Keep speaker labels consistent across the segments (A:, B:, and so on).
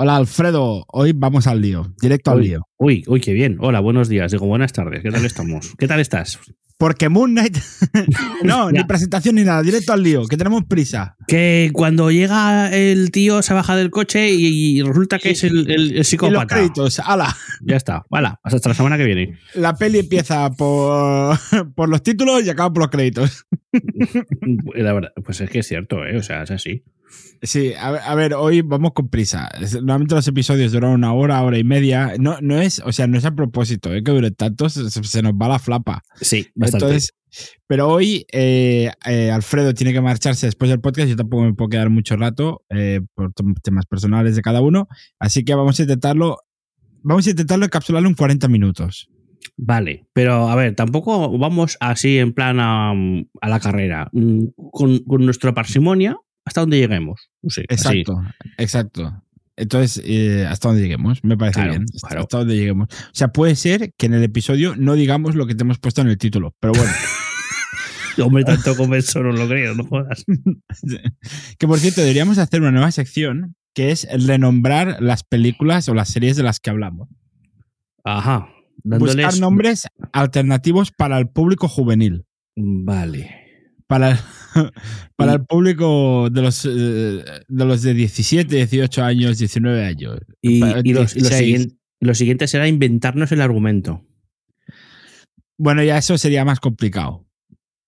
A: Hola Alfredo, hoy vamos al lío, directo al lío.
B: Uy, uy, qué bien. Hola, buenos días. Digo, buenas tardes. ¿Qué tal estamos? ¿Qué tal estás?
A: Porque Moon Knight. no, ni presentación ni nada, directo al lío, que tenemos prisa.
B: Que cuando llega el tío se baja del coche y, y resulta que es el, el- el
A: Y los
B: psicópata.
A: créditos, ala.
B: Ya está. Hala, hasta la semana que viene.
A: La peli empieza por, por los títulos y acaba por los créditos.
B: La verdad, pues es que es cierto, ¿eh? O sea, es así.
A: Sí, a ver, a ver, hoy vamos con prisa. Normalmente los episodios duran una hora, hora y media. No, no es, o sea, no es a propósito, ¿eh? que dure tanto, se, se nos va la flapa.
B: Sí, bastante.
A: Entonces, pero hoy eh, eh, Alfredo tiene que marcharse después del podcast. Yo tampoco me puedo quedar mucho rato por tem- temas personales de cada uno. Así que vamos a intentarlo. Vamos a intentarlo encapsularlo en 40 minutos.
B: Vale, pero a ver, tampoco vamos así en plan a, a la carrera. Mm, Con, con nuestra parsimonia hasta donde lleguemos. No sé, así.
A: Exacto, exacto. Entonces, eh, hasta donde lleguemos, me parece
B: Claro,
A: bien. Hasta-
B: claro.
A: Hasta donde lleguemos. O sea, puede ser que en el episodio no digamos lo que te hemos puesto en el título, pero bueno.
B: Hombre, tanto como eso no lo creo, no jodas.
A: que por cierto, deberíamos hacer una nueva sección que es renombrar las películas o las series de las que hablamos.
B: Ajá.
A: Buscar nombres alternativos para el público juvenil.
B: Vale.
A: Para el, para el público de los, eh, de los de 17, 18 años, 19 años.
B: Y, los- lo,
A: 16.
B: siguiente, lo siguiente será inventarnos el argumento.
A: Bueno, ya eso sería más complicado.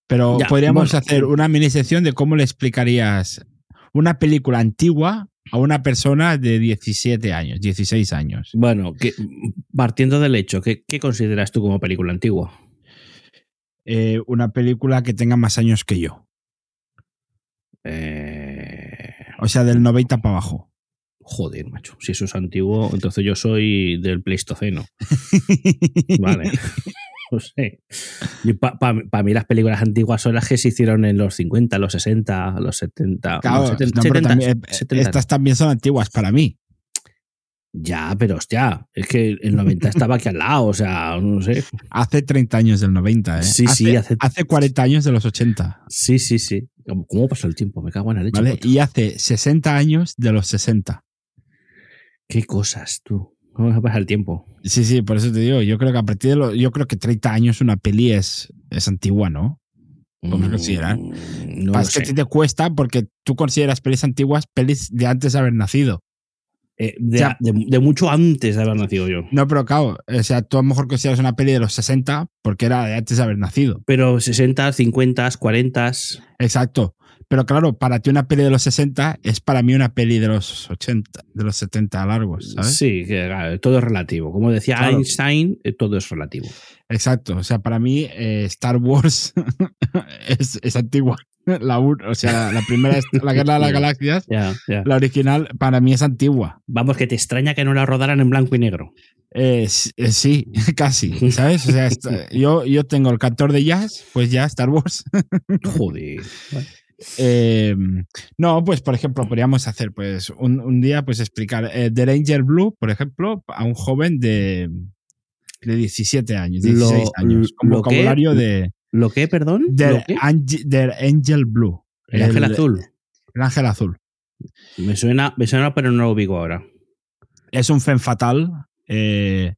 A: Pero
B: Ya,
A: podríamos
B: bueno.
A: hacer una mini sección de cómo le explicarías una película antigua a una persona de 17 años, 16 años.
B: Bueno, que, partiendo del hecho, ¿qué, qué consideras tú como película antigua?
A: Eh, una película que tenga más años que yo.
B: Eh,
A: O sea, del 90 para abajo.
B: joder, macho. Si eso es antiguo, entonces yo soy del Pleistoceno. Vale. No sé. Para mí las películas antiguas son las que se hicieron en los 50, los 60, los 70.
A: Claro,
B: no, 70,
A: no, pero
B: 70,
A: también, eh,
B: 70.
A: estas también son antiguas para mí.
B: Ya, pero hostia, es que el 90 estaba aquí al lado, o sea, no sé.
A: Hace 30 años del 90, ¿eh?
B: Sí,
A: hace,
B: sí, hace-
A: hace 40 años de los 80,
B: Sí, sí, sí. ¿Cómo, cómo pasó el tiempo? Me cago en la leche.
A: ¿vale? Y hace 60 años de los 60.
B: Qué cosas, tú. ¿Cómo se pasa el tiempo?
A: Sí, sí, por eso te digo, yo creo que a partir de los, yo creo que 30 años una peli es, es antigua, ¿no? A considerar.
B: Mm, No lo
A: Pasa que a ti te cuesta porque tú consideras pelis antiguas pelis de antes de haber nacido.
B: Eh, de,
A: Ya.
B: de- de mucho antes de haber nacido yo.
A: No, pero claro, o sea, tú a lo mejor consideras una peli de los 60 porque era de antes de haber nacido.
B: Pero 60, 50, 40.
A: Exacto. Pero claro, para ti una peli de los 60 es para mí una peli de los 80, de los 70 largos, ¿sabes?
B: Sí, claro, todo es relativo. Como decía
A: Claro.
B: Einstein, eh, todo es relativo.
A: Exacto. O sea, para mí eh, Star Wars es, es antigua. La, o sea, la primera la Guerra de las Galaxias. La original para mí es antigua.
B: Vamos, que te extraña que no la rodaran en blanco y negro.
A: Eh, eh, sí, casi, ¿sabes? O sea, yo, yo tengo el cantor de jazz, pues ya Star Wars.
B: Joder.
A: Eh, no, pues por ejemplo, podríamos hacer pues un, un día pues explicar eh, The Ranger Blue, por ejemplo, a un joven de, de 17 años, 16
B: Lo-
A: años, con
B: que-
A: vocabulario de,
B: ¿Lo qué, perdón? ¿Lo
A: de,
B: qué?
A: Ange- de Angel Blue.
B: El ángel azul.
A: El ángel azul.
B: Me suena, me suena, pero no lo ubico ahora.
A: Es un fen fatal eh,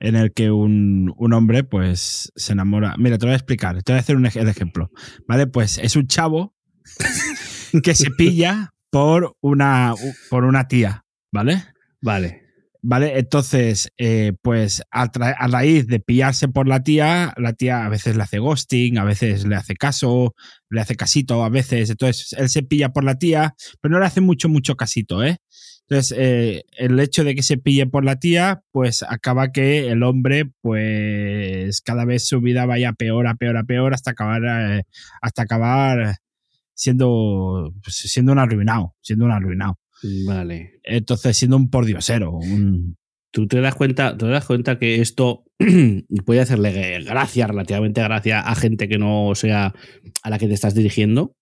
A: en el que un, un hombre pues se enamora. Mira, te voy a explicar, te voy a hacer un el ejemplo. ¿Vale? Pues es un chavo que se pilla por una, por una tía, ¿vale?
B: Vale.
A: ¿Vale? Entonces, eh, pues a, a raíz de pillarse por la tía, la tía a veces le hace ghosting, a veces le hace caso, le hace casito, a veces. Entonces, él se pilla por la tía, pero no le hace mucho, mucho casito, ¿eh? Entonces, eh, el hecho de que se pille por la tía, pues acaba que el hombre, pues cada vez su vida vaya peor, a peor, a peor, hasta acabar, eh, hasta acabar siendo, pues, siendo un arruinado, siendo un arruinado.
B: Vale.
A: Entonces, siendo un pordiosero, un,
B: Tú te das cuenta, te das cuenta que esto puede hacerle gracia, relativamente gracia a gente que no sea a la que te estás dirigiendo.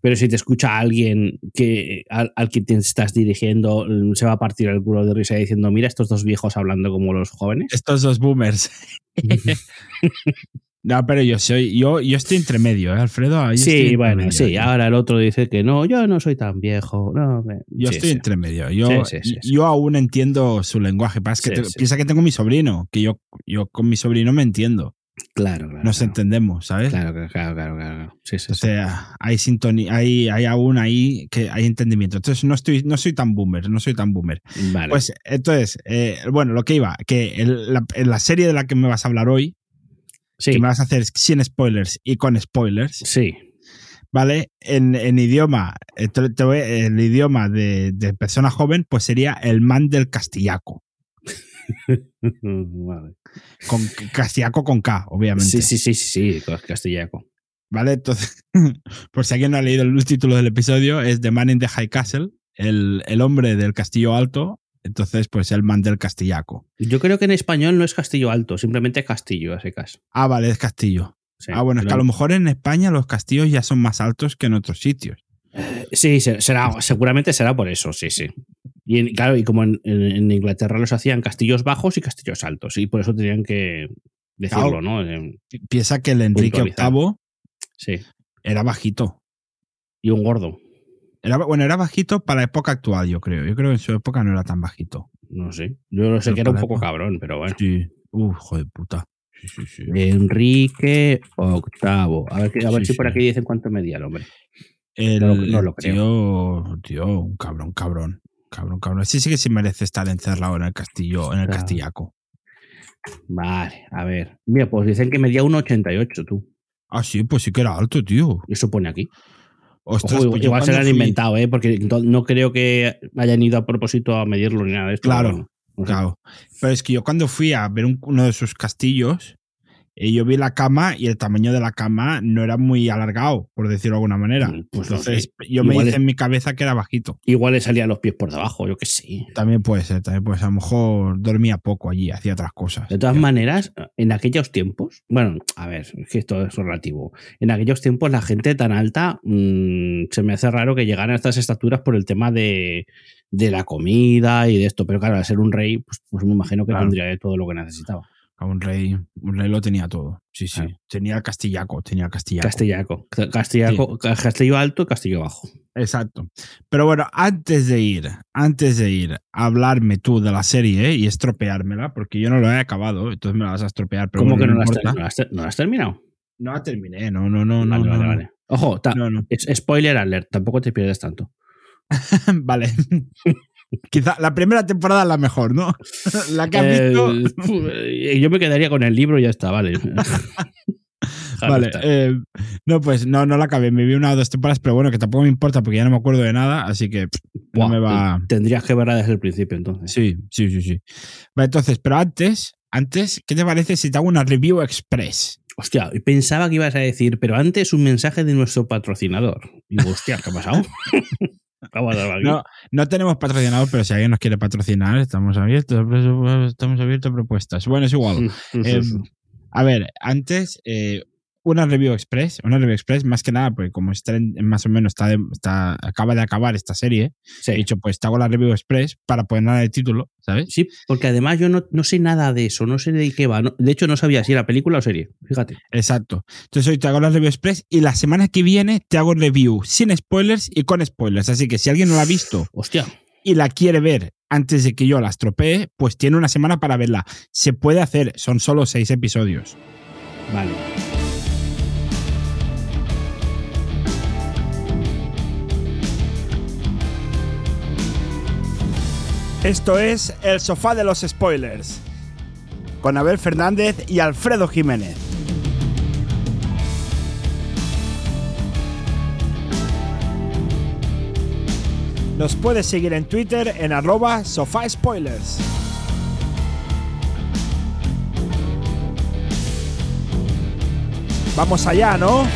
B: Pero si te escucha alguien que al, al que te estás dirigiendo, mm, se va a partir el culo de risa diciendo, mira estos dos viejos hablando como los jóvenes.
A: estos dos boomers. No, pero yo soy, yo, yo estoy entre medio, ¿eh, Alfredo? Yo
B: Sí, bueno,
A: medio.
B: sí. Ahora el otro dice que no, yo no soy tan viejo. No, me-
A: Yo
B: sí,
A: estoy
B: sí.
A: entre medio. Yo,
B: Sí,
A: yo aún entiendo su lenguaje. Pasa que
B: Sí,
A: te-
B: sí.
A: piensa que tengo mi sobrino, que yo, yo con mi sobrino me entiendo.
B: Claro, claro.
A: Nos
B: claro.
A: entendemos, ¿sabes?
B: Claro, claro, claro, claro, claro. Sí, sí,
A: O
B: sí.
A: sea, hay sintonía, hay, hay aún ahí que hay entendimiento. Entonces no estoy, no soy tan boomer, no soy tan boomer.
B: Vale.
A: Pues entonces, eh, bueno, lo que iba, que el- la, en la serie de la que me vas a hablar hoy,
B: sí,
A: que me vas a hacer sin spoilers y con spoilers,
B: sí.
A: ¿vale? En, en idioma, eh, el idioma de, de persona joven, pues sería el man del castillaco.
B: vale.
A: Con castillaco con K, obviamente.
B: Sí, sí, sí, sí, sí, castillaco.
A: ¿Vale? Entonces, por si alguien no ha leído el título del episodio, es The Man in the High Castle, el, el hombre del castillo alto. Entonces, pues el man del castillaco.
B: Yo creo que en español no es castillo alto, simplemente castillo, a secas.
A: Ah, vale, es castillo.
B: Sí,
A: ah, bueno, es que a lo mejor en España los castillos ya son más altos que en otros sitios.
B: Sí, se- será, seguramente será por eso, sí, sí. Y en- claro, y como en, Inglaterra los hacían castillos bajos y castillos altos, y por eso tenían que decirlo,
A: Claro.
B: ¿no? Eh,
A: Pi- Piensa que el Enrique. VIII
B: Sí.
A: era bajito.
B: Y un gordo,
A: Era, bueno, era bajito para la época actual, yo creo. Yo creo que en su época no era tan bajito.
B: no sé. Yo lo sé
A: Pero
B: que era un poco
A: época-
B: cabrón, pero bueno.
A: Sí. Uf, hijo de puta. Sí, sí, sí.
B: Enrique VIII. A ver, que- a ver
A: Sí,
B: si por aquí dicen cuánto medía el hombre.
A: El,
B: No lo- no lo
A: el
B: creo.
A: tío, tío, un cabrón, cabrón. Cabrón, cabrón. Sí, sí que sí merece estar encerrado en el castillo, en el
B: Claro.
A: castillaco.
B: Vale, a ver. Mira, pues dicen que medía 1,88 tú.
A: Ah, sí, pues sí que era alto, tío.
B: Eso pone aquí.
A: Ostras,
B: Ojo,
A: pues
B: igual se lo han
A: fui-
B: inventado, ¿eh? Porque no creo que hayan ido a propósito a medirlo ni nada de esto.
A: Claro,
B: pero bueno, no sé.
A: Claro. Pero es que yo cuando fui a ver un- uno de sus castillos, eh, yo vi la cama y el tamaño de la cama no era muy alargado, por decirlo de alguna manera.
B: Mm, pues no
A: Entonces,
B: sé.
A: yo me hice
B: es-
A: en mi cabeza que era bajito.
B: Igual le salían los pies por debajo, yo qué sé.
A: También puede ser, también puede ser. A lo mejor dormía poco allí, hacía otras cosas.
B: De todas maneras, en aquellos tiempos, bueno, a ver, es que esto es relativo. En aquellos tiempos la gente tan alta mm, se me hace raro que llegaran a estas estaturas por el tema de, de la comida y de esto. Pero claro, al ser un rey, pues, pues me imagino que
A: Claro.
B: tendría de todo lo que necesitaba.
A: A Un rey, un rey lo tenía todo. Sí, sí.
B: Claro.
A: Tenía castillaco, tenía castillaco.
B: Castillaco. Castillaco, Castillo alto y castillo bajo.
A: Exacto. Pero bueno, antes de ir, antes de ir a hablarme tú de la serie y estropeármela, porque yo no lo he acabado, entonces me la vas a estropear. Pero
B: ¿Cómo
A: bueno,
B: que no,
A: no
B: la has, no la has ter- no la has terminado?
A: No la terminé, no, no, no,
B: vale,
A: no,
B: vale, vale. Ojo, spoiler alert, tampoco te pierdes tanto.
A: vale. Quizá la primera temporada es la mejor, ¿no? la que has visto.
B: Eh, yo me quedaría con el libro y ya está, vale.
A: Vale, eh, no, pues no, no la acabé. Me vi una o dos temporadas, pero bueno, que tampoco me importa porque ya no me acuerdo de nada, así que pff, no me va.
B: Tendrías que verla desde el principio, entonces.
A: Sí, sí, sí, sí. Vale, entonces, pero antes, antes, ¿qué te parece si te hago una review express?
B: Hostia, pensaba que ibas a decir, pero antes un mensaje de nuestro patrocinador. Y digo, hostia, ¿qué ha pasado? Vamos a.
A: No, no tenemos patrocinador, pero si alguien nos quiere patrocinar, estamos abiertos, estamos abiertos a propuestas. Bueno, es igual. Eh, a ver, antes, eh, una review express, una review express, más que nada, porque como está en- más o menos está, de- está acaba de acabar esta serie,
B: Sí.
A: he dicho, pues te hago la review express para poner nada de título, ¿sabes?
B: Sí, porque además yo no, no sé nada de eso, no sé de qué va. no- de hecho, no sabía si era película o serie. Fíjate.
A: Exacto. Entonces hoy te hago la review express y la semana que viene te hago review sin spoilers y con spoilers. Así que si alguien no la ha visto
B: Hostia.
A: y la quiere ver antes de que yo la estropee, pues tiene una semana para verla. Se puede hacer, son solo seis episodios.
B: Vale.
A: Esto es El Sofá de los Spoilers, con Abel Fernández y Alfredo Jiménez. Nos puedes seguir en Twitter en arroba sofá spoilers. Vamos allá, ¿no?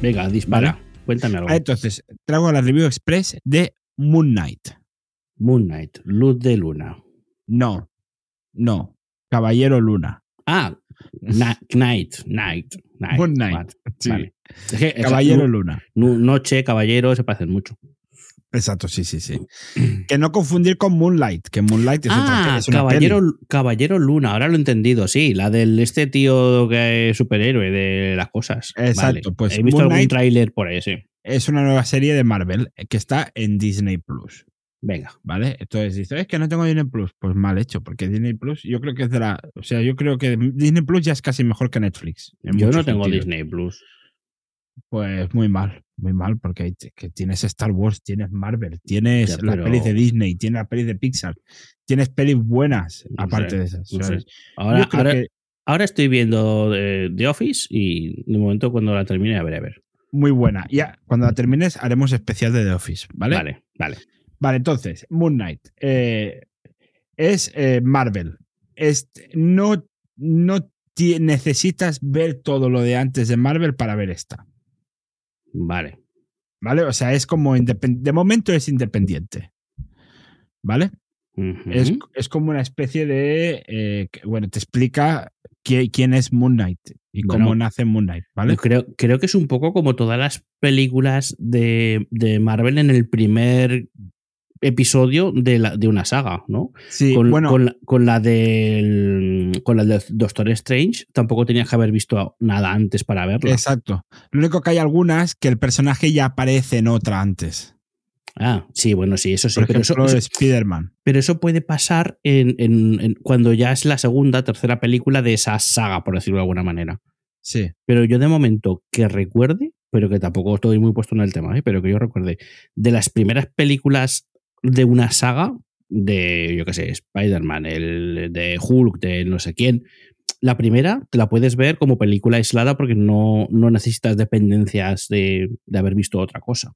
B: Venga, dispara. Cuéntame algo.
A: Ah, Entonces, traigo la review express de Moon Knight.
B: Moon Knight, luz de luna.
A: No, no, Caballero Luna.
B: Ah, na- Knight, Knight, Knight.
A: Moon Knight,
B: Vale,
A: sí.
B: vale. Es que, es que
A: Caballero Luna.
B: noche, caballero, se parecen mucho.
A: Exacto, sí, sí, sí. que no confundir con Moonlight, que Moonlight es otra
B: Ah,
A: es una
B: Caballero,
A: peli.
B: Caballero Luna, ahora lo he entendido, sí, la del este tío que es superhéroe de las cosas.
A: Exacto,
B: Vale.
A: pues
B: He visto algún tráiler por ahí, sí.
A: Es una nueva serie de Marvel que está en Disney Plus,
B: Venga.
A: ¿vale? Entonces dice, es que no tengo Disney Plus. Pues mal hecho, porque Disney Plus, yo creo que es de la. O sea, yo creo que Disney Plus ya es casi mejor que Netflix.
B: Yo no tengo
A: sentidos.
B: Disney Plus.
A: Pues muy mal, muy mal, porque que tienes Star Wars, tienes Marvel, tienes
B: Ya,
A: las
B: pero-
A: pelis de Disney, tienes las pelis de Pixar, tienes pelis buenas,
B: No
A: aparte
B: sé,
A: de esas.
B: no. Ahora, ahora,
A: que
B: ahora estoy viendo eh, The Office y de momento cuando la termine a ver, a ver.
A: muy buena. Ya, cuando la termines, haremos especial de The Office, ¿vale?
B: Vale, vale.
A: Vale, entonces, Moon Knight eh, es eh, Marvel. Es, no no ti- necesitas ver todo lo de antes de Marvel para ver esta.
B: Vale.
A: ¿Vale? O sea, es como independ- de momento es independiente. ¿Vale? Es, es como una especie de. eh, que- bueno, te explica qui- quién es Moon Knight y
B: Bueno,
A: cómo nace Moon Knight, ¿vale?
B: Yo creo, creo que es un poco como todas las películas de, de Marvel en el primer episodio de, la, de una saga, ¿no?
A: Sí,
B: con,
A: bueno,
B: con la, con la del con la de Doctor Strange tampoco tenías que haber visto nada antes para verla.
A: exacto. Lo único que hay algunas que el personaje ya aparece en otra antes.
B: Ah, sí, bueno, sí, eso sí.
A: Por
B: Pero eso,
A: ejemplo,
B: eso-
A: Spider-Man.
B: pero eso puede pasar en, en- en- cuando ya es la segunda, tercera película de esa saga, por decirlo de alguna manera.
A: Sí.
B: Pero yo de momento que recuerde, pero que tampoco estoy muy puesto en el tema, ¿eh? pero que yo recuerde, de las primeras películas de una saga, de, yo qué sé, Spider-Man, el de Hulk, de no sé quién, la primera te la puedes ver como película aislada porque no, no necesitas dependencias de, de haber visto otra cosa.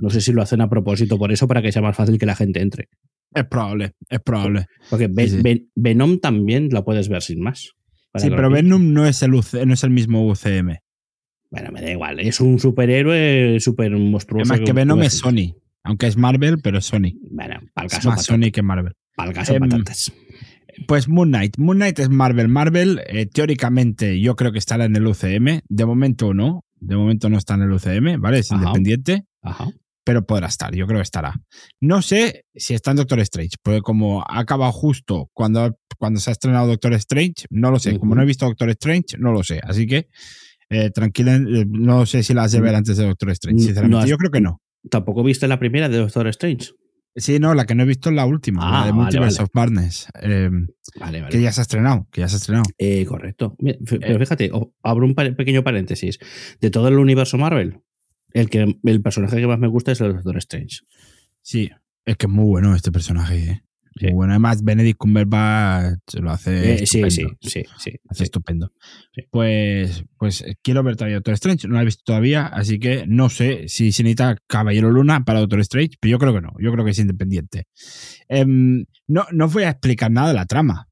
B: No sé si lo hacen a propósito por eso, para que sea más fácil que la gente entre.
A: Es probable, es probable.
B: Porque Ven-
A: Sí, sí.
B: Ven- Venom también la puedes ver sin más.
A: Sí, pero. Venom no es el UC no es el mismo UCM.
B: Bueno, me da igual. Es un superhéroe súper monstruoso.
A: Además que Venom es. Sony. Aunque es Marvel, pero es Sony.
B: Bueno, para el
A: Es
B: caso,
A: más
B: patata,
A: Sony que Marvel.
B: para el caso
A: Em,
B: patatas.
A: Pues Moon Knight. Moon Knight es Marvel. Marvel, eh, teóricamente, yo creo que estará en el UCM. De momento no. De momento no está en el UCM, ¿vale? Es
B: Ajá.
A: independiente,
B: Ajá.
A: pero podrá estar. Yo creo que estará. No sé si está en Doctor Strange, porque como ha acabado justo cuando, cuando se ha estrenado Doctor Strange, no lo sé. Como no he visto Doctor Strange, no lo sé. Así que, eh, tranquila, eh, no sé si la has de ver antes de Doctor Strange,
B: No
A: sinceramente.
B: has-
A: yo creo que no.
B: ¿Tampoco viste la primera de Doctor Strange?
A: Sí, no, la que no he visto es la última,
B: Ah,
A: la de
B: vale,
A: Multiverse
B: vale.
A: of Madness, eh,
B: Vale, vale.
A: que ya se ha estrenado, que ya se ha estrenado.
B: Eh, correcto. Mira, Pero fíjate, o- abro un pequeño paréntesis. De todo el universo Marvel, el, que, el personaje que más me gusta es el Doctor Strange.
A: Sí, es que es muy bueno este personaje. eh.
B: Sí.
A: Muy bueno. Además, Benedict Cumberbatch lo hace
B: Eh, sí, sí,
A: estupendo.
B: sí, sí.
A: Hace
B: sí.
A: estupendo.
B: Sí.
A: Pues, pues eh, quiero ver todavía Doctor Strange. No la he visto todavía, así que no sé si se necesita Caballero Luna para Doctor Strange, pero yo creo que no. Yo creo que es independiente. Em, no, no os voy a explicar nada de la trama.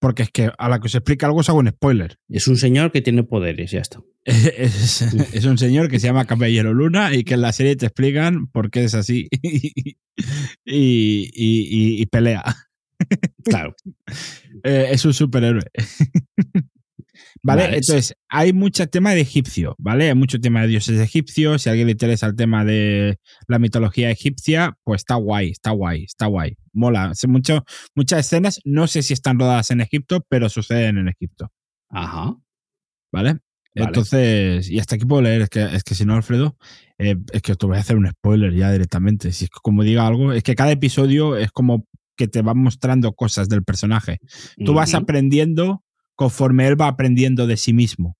A: Porque es que a la que os explica algo os hago un spoiler.
B: Es un señor que tiene poderes, ya está.
A: Es, es un señor que se llama Caballero Luna y que en la serie te explican por qué es así y, y- y- y pelea.
B: Claro.
A: Eh, es un superhéroe. ¿Vale?
B: Vale.
A: Entonces, hay mucho tema de egipcio, ¿vale? Hay mucho tema de dioses egipcios. Si a alguien le interesa el tema de la mitología egipcia, pues está guay, está guay, está guay. Mola. Hace mucho, muchas escenas, no sé si están rodadas en Egipto, pero suceden en Egipto.
B: Ajá.
A: ¿Vale?
B: Vale.
A: Entonces, y hasta aquí puedo leer, es que, es que si no, Alfredo, eh, es que te voy a hacer un spoiler ya directamente. Si es que como diga algo, es que cada episodio es como que te van mostrando cosas del personaje. Tú vas aprendiendo conforme él va aprendiendo de sí mismo.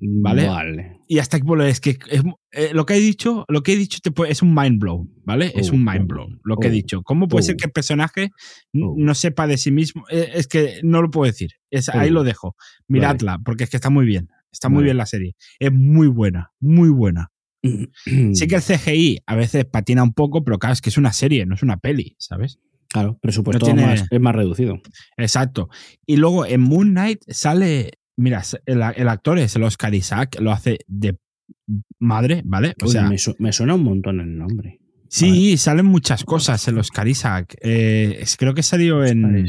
A: ¿vale?
B: Vale.
A: Y hasta leer, es que es- eh, lo que he dicho, lo que he dicho te puede- es un mind blow, ¿vale? es
B: Oh,
A: un mind
B: oh,
A: blow, lo que he
B: oh,
A: dicho. ¿Cómo puede ser que el personaje no sepa de sí mismo? Eh, Es que no lo puedo decir. Es, ahí lo dejo. Miradla, porque es que está muy bien. Está muy
B: Vale.
A: bien la serie. Es muy buena, muy buena. Sí que el CGI a veces patina un poco, pero claro, es que es una serie, no es una peli, ¿sabes?
B: Claro, presupuesto
A: No tiene-
B: más, es más reducido.
A: Exacto. Y luego en Moon Knight sale, mira, el, el actor es el Oscar Isaac, lo hace de madre, ¿vale? O
B: Uy,
A: sea,
B: me, su- me suena un montón el nombre.
A: sí, salen muchas cosas el Oscar Isaac. Eh, creo que salió en...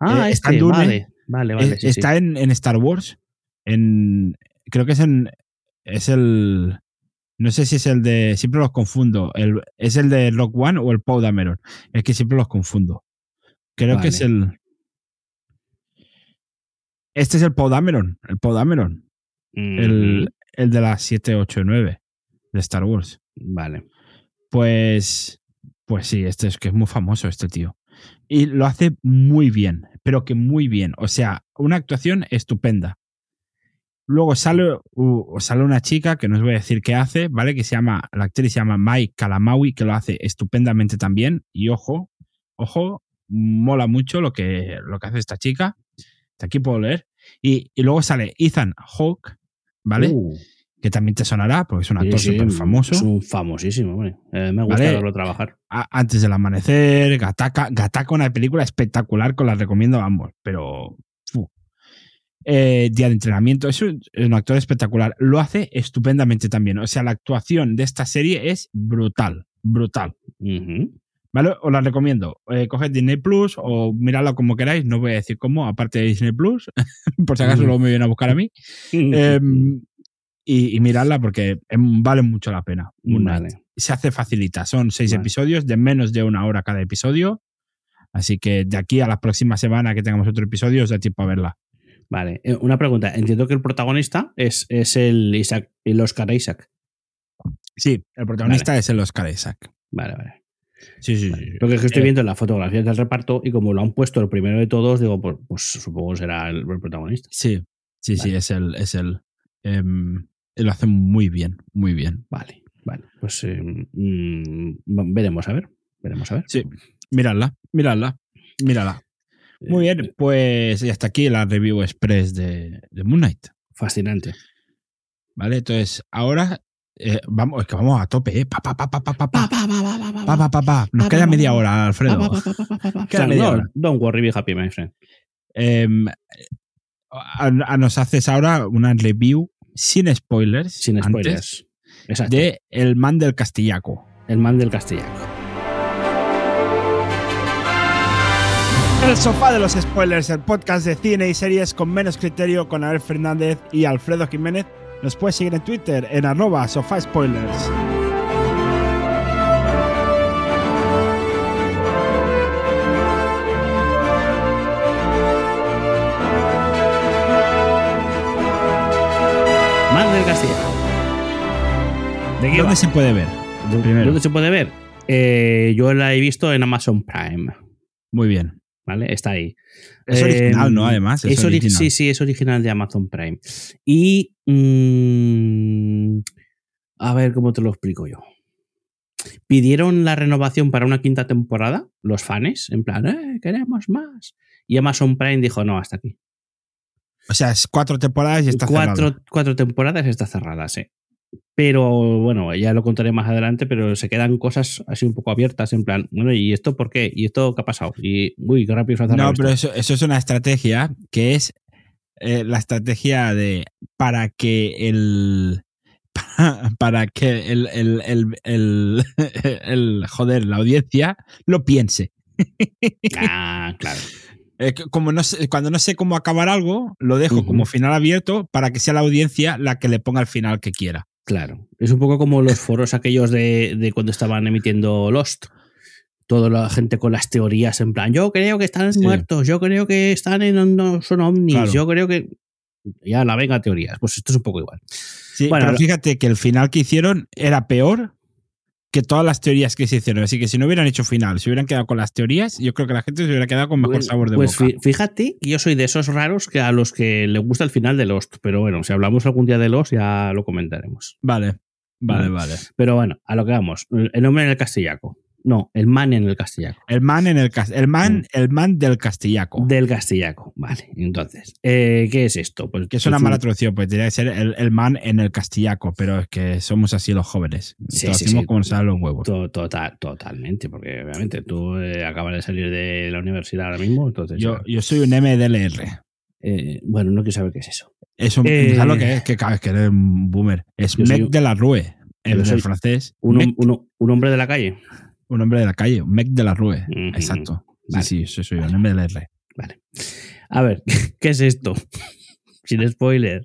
B: Ah,
A: eh, está en
B: este,
A: Dune,
B: vale, vale, vale.
A: eh,
B: sí,
A: está En, en Star Wars. En, creo que es en... Es el... No sé si es el de. Siempre los confundo. El, ¿Es el de Rock One o el Poe Dameron? Es que siempre los confundo. Creo que es el. Este es el Poe Dameron. El Poe Dameron. El,
B: Ujú.
A: el de las 7, 8, 9 de Star Wars.
B: Vale.
A: Pues. Pues sí, este es que es muy famoso este tío. Y lo hace muy bien, pero que muy bien. O sea, una actuación estupenda. Luego sale, uh, sale una chica que no os voy a decir qué hace, ¿vale? Que se llama, la actriz se llama Mai Kalamaui, que lo hace estupendamente también. Y ojo, ojo, mola mucho lo que, lo que hace esta chica. De aquí puedo leer. Y, y luego sale Ethan Hawke, ¿vale?
B: Uh,
A: Que también te sonará, porque es un actor
B: sí,
A: súper famoso.
B: Es un famosísimo, hombre. Eh, me gusta
A: Vale.
B: verlo trabajar.
A: A- Antes del amanecer, Gataca, Gataca, una película espectacular, que os la recomiendo a ambos, pero. Eh, día de entrenamiento, es un, es un actor espectacular. Lo hace estupendamente también. O sea, la actuación de esta serie es brutal, brutal. ¿Vale? Os la recomiendo. Eh, coged Disney Plus o miradla como queráis. No voy a decir cómo, aparte de Disney Plus, por si acaso
B: Mm.
A: luego me vienen a buscar a mí. Em, y, y miradla porque em, vale mucho la pena.
B: Vale.
A: se hace facilita. Son seis
B: Vale.
A: episodios de menos de una hora cada episodio. Así que de aquí a la próxima semana que tengamos otro episodio os da tiempo a verla.
B: Vale. Eh, Una pregunta. Entiendo que el protagonista es, es el Isaac, el Oscar Isaac.
A: Sí, el protagonista es el Oscar Isaac.
B: Vale, vale.
A: Sí, sí,
B: Vale.
A: sí.
B: Porque es que estoy
A: Eh,
B: viendo las fotografías del reparto y como lo han puesto el primero de todos, digo, pues, pues supongo que será el, el protagonista.
A: Sí, sí, sí, es el. Es el em, lo hace muy bien, muy bien.
B: Vale, vale. Pues eh, mm, veremos a ver. Veremos a ver.
A: Sí, miradla, miradla, mírala. Muy
B: Eh,
A: bien, pues y hasta aquí la review express de, de Moon Knight.
B: Fascinante.
A: ¿Vale? Entonces, ahora eh, vamos, es que vamos a tope, ¿eh? Pa, pa, pa, pa, pa, pa, pa. Pa, pa, pa, pa. Nos
B: Pa,
A: queda
B: pa,
A: media
B: pa,
A: hora, Alfredo. Queda media
B: No,
A: hora.
B: don't worry, be happy, my friend.
A: Em, a- a- nos haces ahora una review sin spoilers.
B: Sin
A: antes,
B: spoilers. Exacto.
A: De El Man del Castillaco.
B: El man del castellaco.
A: El sofá de los spoilers, el podcast de cine y series con menos criterio con Abel Fernández y Alfredo Jiménez. Nos puedes seguir en Twitter en arroba sofá spoilers.
B: Man del castellaco. ¿De qué va?
A: ¿Dónde se puede ver?
B: ¿Dónde se puede ver? Eh, yo la he visto en Amazon Prime.
A: Muy bien.
B: ¿Vale? Está ahí.
A: Es
B: Eh,
A: original, ¿no? Además, es
B: es ori-
A: original.
B: Sí, sí, es original de Amazon Prime. Y. mm, a ver cómo te lo explico yo. Pidieron la renovación para una quinta temporada, los fans, en plan, "Eh, queremos más. Y Amazon Prime dijo, no, hasta aquí.
A: O sea, es cuatro temporadas y está
B: cuatro,
A: cerrado.
B: cuatro temporadas está cerrada, sí. Pero bueno, ya lo contaré más adelante, pero se quedan cosas así un poco abiertas, en plan, bueno, ¿y esto por qué? ¿Y esto qué ha pasado? Y, uy, qué rápido se ha
A: No, pero eso, eso es una estrategia que es eh, la estrategia de para que el para, para que el, el, el, el- joder, la audiencia lo piense.
B: Ah, claro.
A: Eh, como no sé- cuando no sé cómo acabar algo, lo dejo como final abierto para que sea la audiencia la que le ponga el final que quiera.
B: Claro. Es un poco como los foros aquellos de, de cuando estaban emitiendo Lost. Toda la gente con las teorías en plan, yo creo que están
A: Sí.
B: muertos, yo creo que están en no son ovnis,
A: Claro.
B: yo creo que. Ya la venga teorías. Pues esto es un poco igual.
A: Sí,
B: Bueno,
A: pero fíjate que el final que hicieron era peor que todas las teorías que se hicieron. Así que si no hubieran hecho final, si hubieran quedado con las teorías, yo creo que la gente se hubiera quedado con mejor
B: Pues-
A: sabor de
B: pues
A: boca.
B: fí- fíjate que yo soy de esos raros que a los que le gusta el final de Lost. Pero bueno, si hablamos algún día de Lost, ya lo comentaremos.
A: Vale, vale,
B: Vale.
A: vale.
B: Pero bueno, a lo que vamos. El nombre en el castellaco. No, el man en el castellaco.
A: El man en el el man,
B: Mm.
A: el man del Castillaco.
B: Del castellaco. Vale, entonces. eh, ¿Qué es esto? Pues
A: que es una
B: un-
A: mala traducción, pues tendría que ser el, el man en el Castillaco, pero es que somos así los jóvenes.
B: Sí,
A: Lo
B: sí,
A: hacemos
B: sí.
A: como salen los huevos.
B: To- Total, totalmente, porque obviamente tú eh, acabas de salir de la universidad ahora mismo, entonces.
A: Yo, yo soy un MDLR.
B: eh, bueno, no quiero saber qué es eso.
A: Es un,
B: Eh,
A: ¿Sabes lo que es? Que cada vez que eres un boomer. Es mec de la Rue. En el francés.
B: Un, un- un hombre de la calle.
A: Un hombre de la calle. un Mec de la Rue. Exacto.
B: Vale.
A: Sí, sí, soy, soy un MDLR.
B: Vale. A ver, ¿qué es esto? Sin spoiler.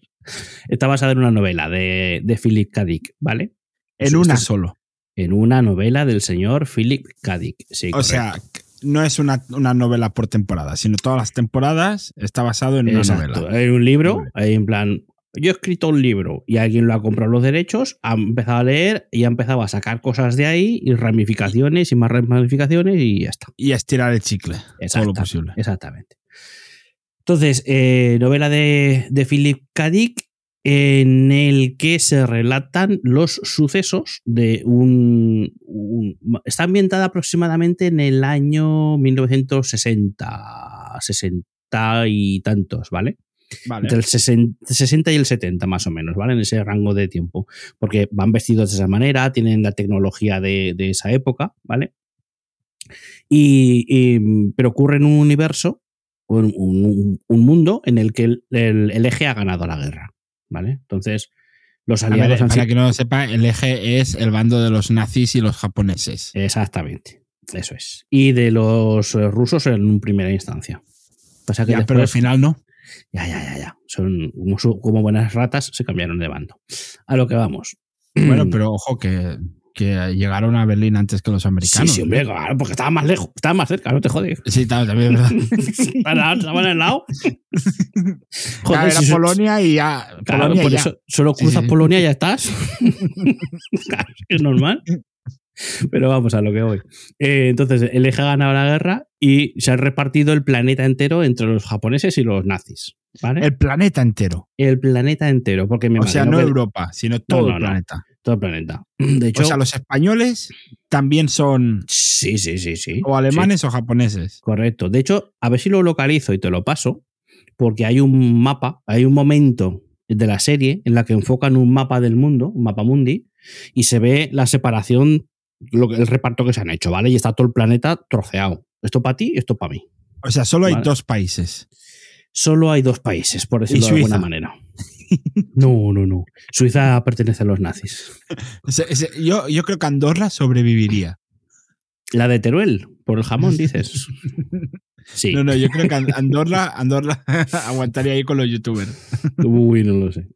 B: Está basada en una novela de, de Philip K. Dick, ¿vale?
A: En
B: Esto
A: una solo.
B: En una novela del señor Philip K. Dick. Sí,
A: O sea, no es una, una novela por temporada, sino todas las temporadas está basado en una
B: Exacto.
A: novela.
B: Hay un libro, hay en plan, yo he escrito un libro y alguien lo ha comprado los derechos, ha empezado a leer y ha empezado a sacar cosas de ahí y ramificaciones y más ramificaciones y ya está.
A: Y a estirar el chicle. Todo lo posible.
B: Exactamente. Entonces, eh, novela de, de Philip K. Dick en el que se relatan los sucesos de un, un- Está ambientada aproximadamente en el año 1960, 60 y tantos, ¿vale?
A: Vale.
B: Entre el 60, 60 y el 70 más o menos, ¿vale? En ese rango de tiempo. Porque van vestidos de esa manera, tienen la tecnología de, de esa época, ¿vale? Y, y- pero ocurre en un universo, un, un- un mundo en el que el, el- el eje ha ganado la guerra, ¿vale? Entonces, los
A: ver,
B: aliados han
A: para
B: sido...
A: que no lo sepa, el eje es el bando de los nazis y los japoneses.
B: Exactamente, eso es. Y de los rusos en primera instancia. Pasa que
A: Ya, pero al final no.
B: Ya, ya, ya, ya. Son como, buenas ratas, se cambiaron de bando. A lo que vamos.
A: Bueno, pero ojo que, que llegaron a Berlín antes que los
B: Sí,
A: americanos.
B: sí, hombre, claro, porque estaba más lejos, estaba más cerca, no te jodes.
A: Sí, también, verdad.
B: Estaban estaban al lado.
A: Claro, era
B: si
A: Polonia y ya.
B: Claro,
A: Polonia
B: por
A: ya.
B: eso solo
A: Sí,
B: cruzas
A: sí.
B: Polonia y ya estás. Es normal. Pero vamos a lo que voy. Eh, entonces, el eje ha ganado la guerra y se ha repartido el planeta entero entre los japoneses y los nazis. ¿Vale?
A: El planeta entero.
B: El, planeta entero. Porque me
A: O sea, no
B: que-
A: Europa, sino todo
B: no,
A: el
B: no.
A: planeta.
B: todo el planeta. De hecho,
A: o sea, los españoles también son
B: sí, sí, sí, sí.
A: o alemanes o japoneses.
B: Correcto. De hecho, a ver si lo localizo y te lo paso, porque hay un mapa, hay un momento de la serie en la que enfocan un mapa del mundo, un mapa mundi, y se ve la separación, lo que- el reparto que se han hecho, ¿vale? Y está todo el planeta troceado. Esto para ti, esto para mí.
A: O sea, solo hay dos países.
B: Solo hay dos países, por decirlo de alguna manera. No, no, no. Suiza pertenece a los nazis.
A: Yo, yo creo que Andorra sobreviviría.
B: La de Teruel, por el jamón, dices. Sí.
A: No, no, yo creo que And- Andorra, Andorra aguantaría ahí con los youtubers.
B: Uy, no lo sé.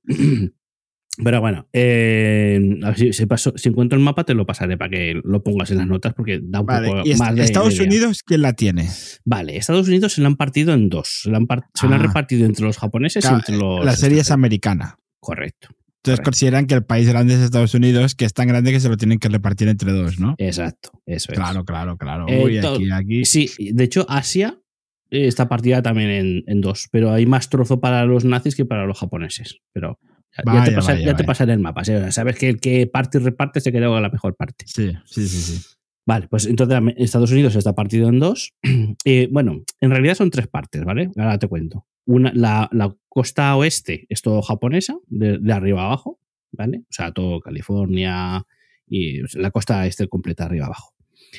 B: Pero bueno, eh, a ver si, si paso- si encuentro el mapa te lo pasaré para que lo pongas en las notas porque da un
A: Vale,
B: poco
A: y
B: más de
A: Estados
B: de idea.
A: Unidos, ¿quién la tiene?
B: Vale, Estados Unidos se lo han partido en dos. Se lo han,
A: Ah.
B: repartido entre los japoneses y entre los.
A: La serie es americana.
B: Correcto.
A: Entonces
B: Correcto.
A: consideran que el país grande es Estados Unidos, que es tan grande que se lo tienen que repartir entre dos, ¿no?
B: Exacto. Eso es.
A: Claro, claro, claro.
B: Eh,
A: Uy, aquí, aquí.
B: Sí, de hecho, Asia eh, está partida también en, en dos, pero hay más trozo para los nazis que para los japoneses. Pero ya, ya te, pasa-
A: vaya,
B: ya te pasaré el mapa. ¿sí? Sabes que el que parte y reparte se queda con la mejor parte.
A: Sí, sí, sí, sí.
B: Vale, pues entonces Estados Unidos está partido en dos. Eh, bueno, en realidad son tres partes, ¿vale? Ahora te cuento. Una, la, la costa oeste es todo japonesa, de, de arriba abajo, ¿vale? O sea, todo California y la costa este completa arriba abajo.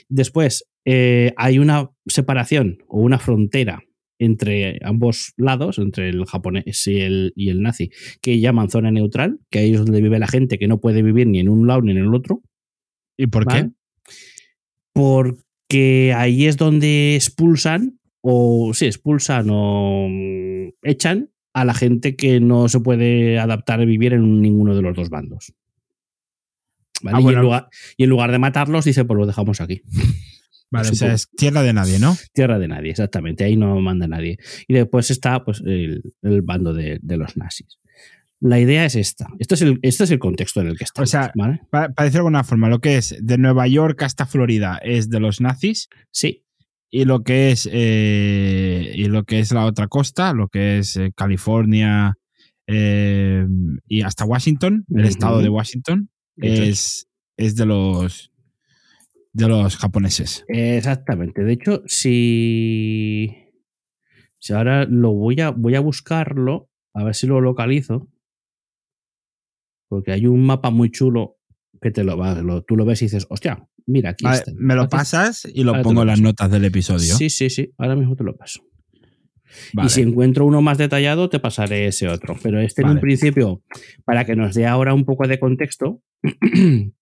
B: Después eh, hay una separación o una frontera entre ambos lados, entre el japonés y el, y el nazi, que llaman zona neutral, que ahí es donde vive la gente que no puede vivir ni en un lado ni en el otro.
A: ¿Y por
B: ¿vale?
A: qué?
B: Porque ahí es donde expulsan, o sí, expulsan o mm, echan a la gente que no se puede adaptar a vivir en ninguno de los dos bandos. ¿Vale?
A: Ah,
B: y, en lugar, y en lugar de matarlos, dice, pues los dejamos aquí.
A: Vale, o sea, es tierra de nadie, ¿no?
B: Tierra de nadie, exactamente. Ahí no manda nadie. Y después está pues, el, el bando de, de los nazis. La idea es esta. Esto es el, este es el contexto en el que estamos.
A: sea,
B: ¿vale?
A: Para, para decirlo de alguna forma, lo que es de Nueva York hasta Florida es de los nazis
B: Sí,
A: y lo que es eh, y lo que es la otra costa, lo que es eh, California eh, y hasta Washington, el estado de Washington,
B: es,
A: es de los de los japoneses.
B: Exactamente. De hecho, si, si ahora lo voy a, voy a buscarlo, a ver si lo localizo. Porque hay un mapa muy chulo que te lo, lo- tú lo ves y dices, hostia, mira, aquí está.
A: me lo
B: Aquí-
A: pasas y lo
B: ahora
A: pongo
B: lo
A: en las notas del episodio.
B: Sí, sí, sí. Ahora mismo te lo paso.
A: Vale.
B: Y si encuentro uno más detallado, te pasaré ese otro. Pero este en un principio, para que nos dé ahora un poco de contexto,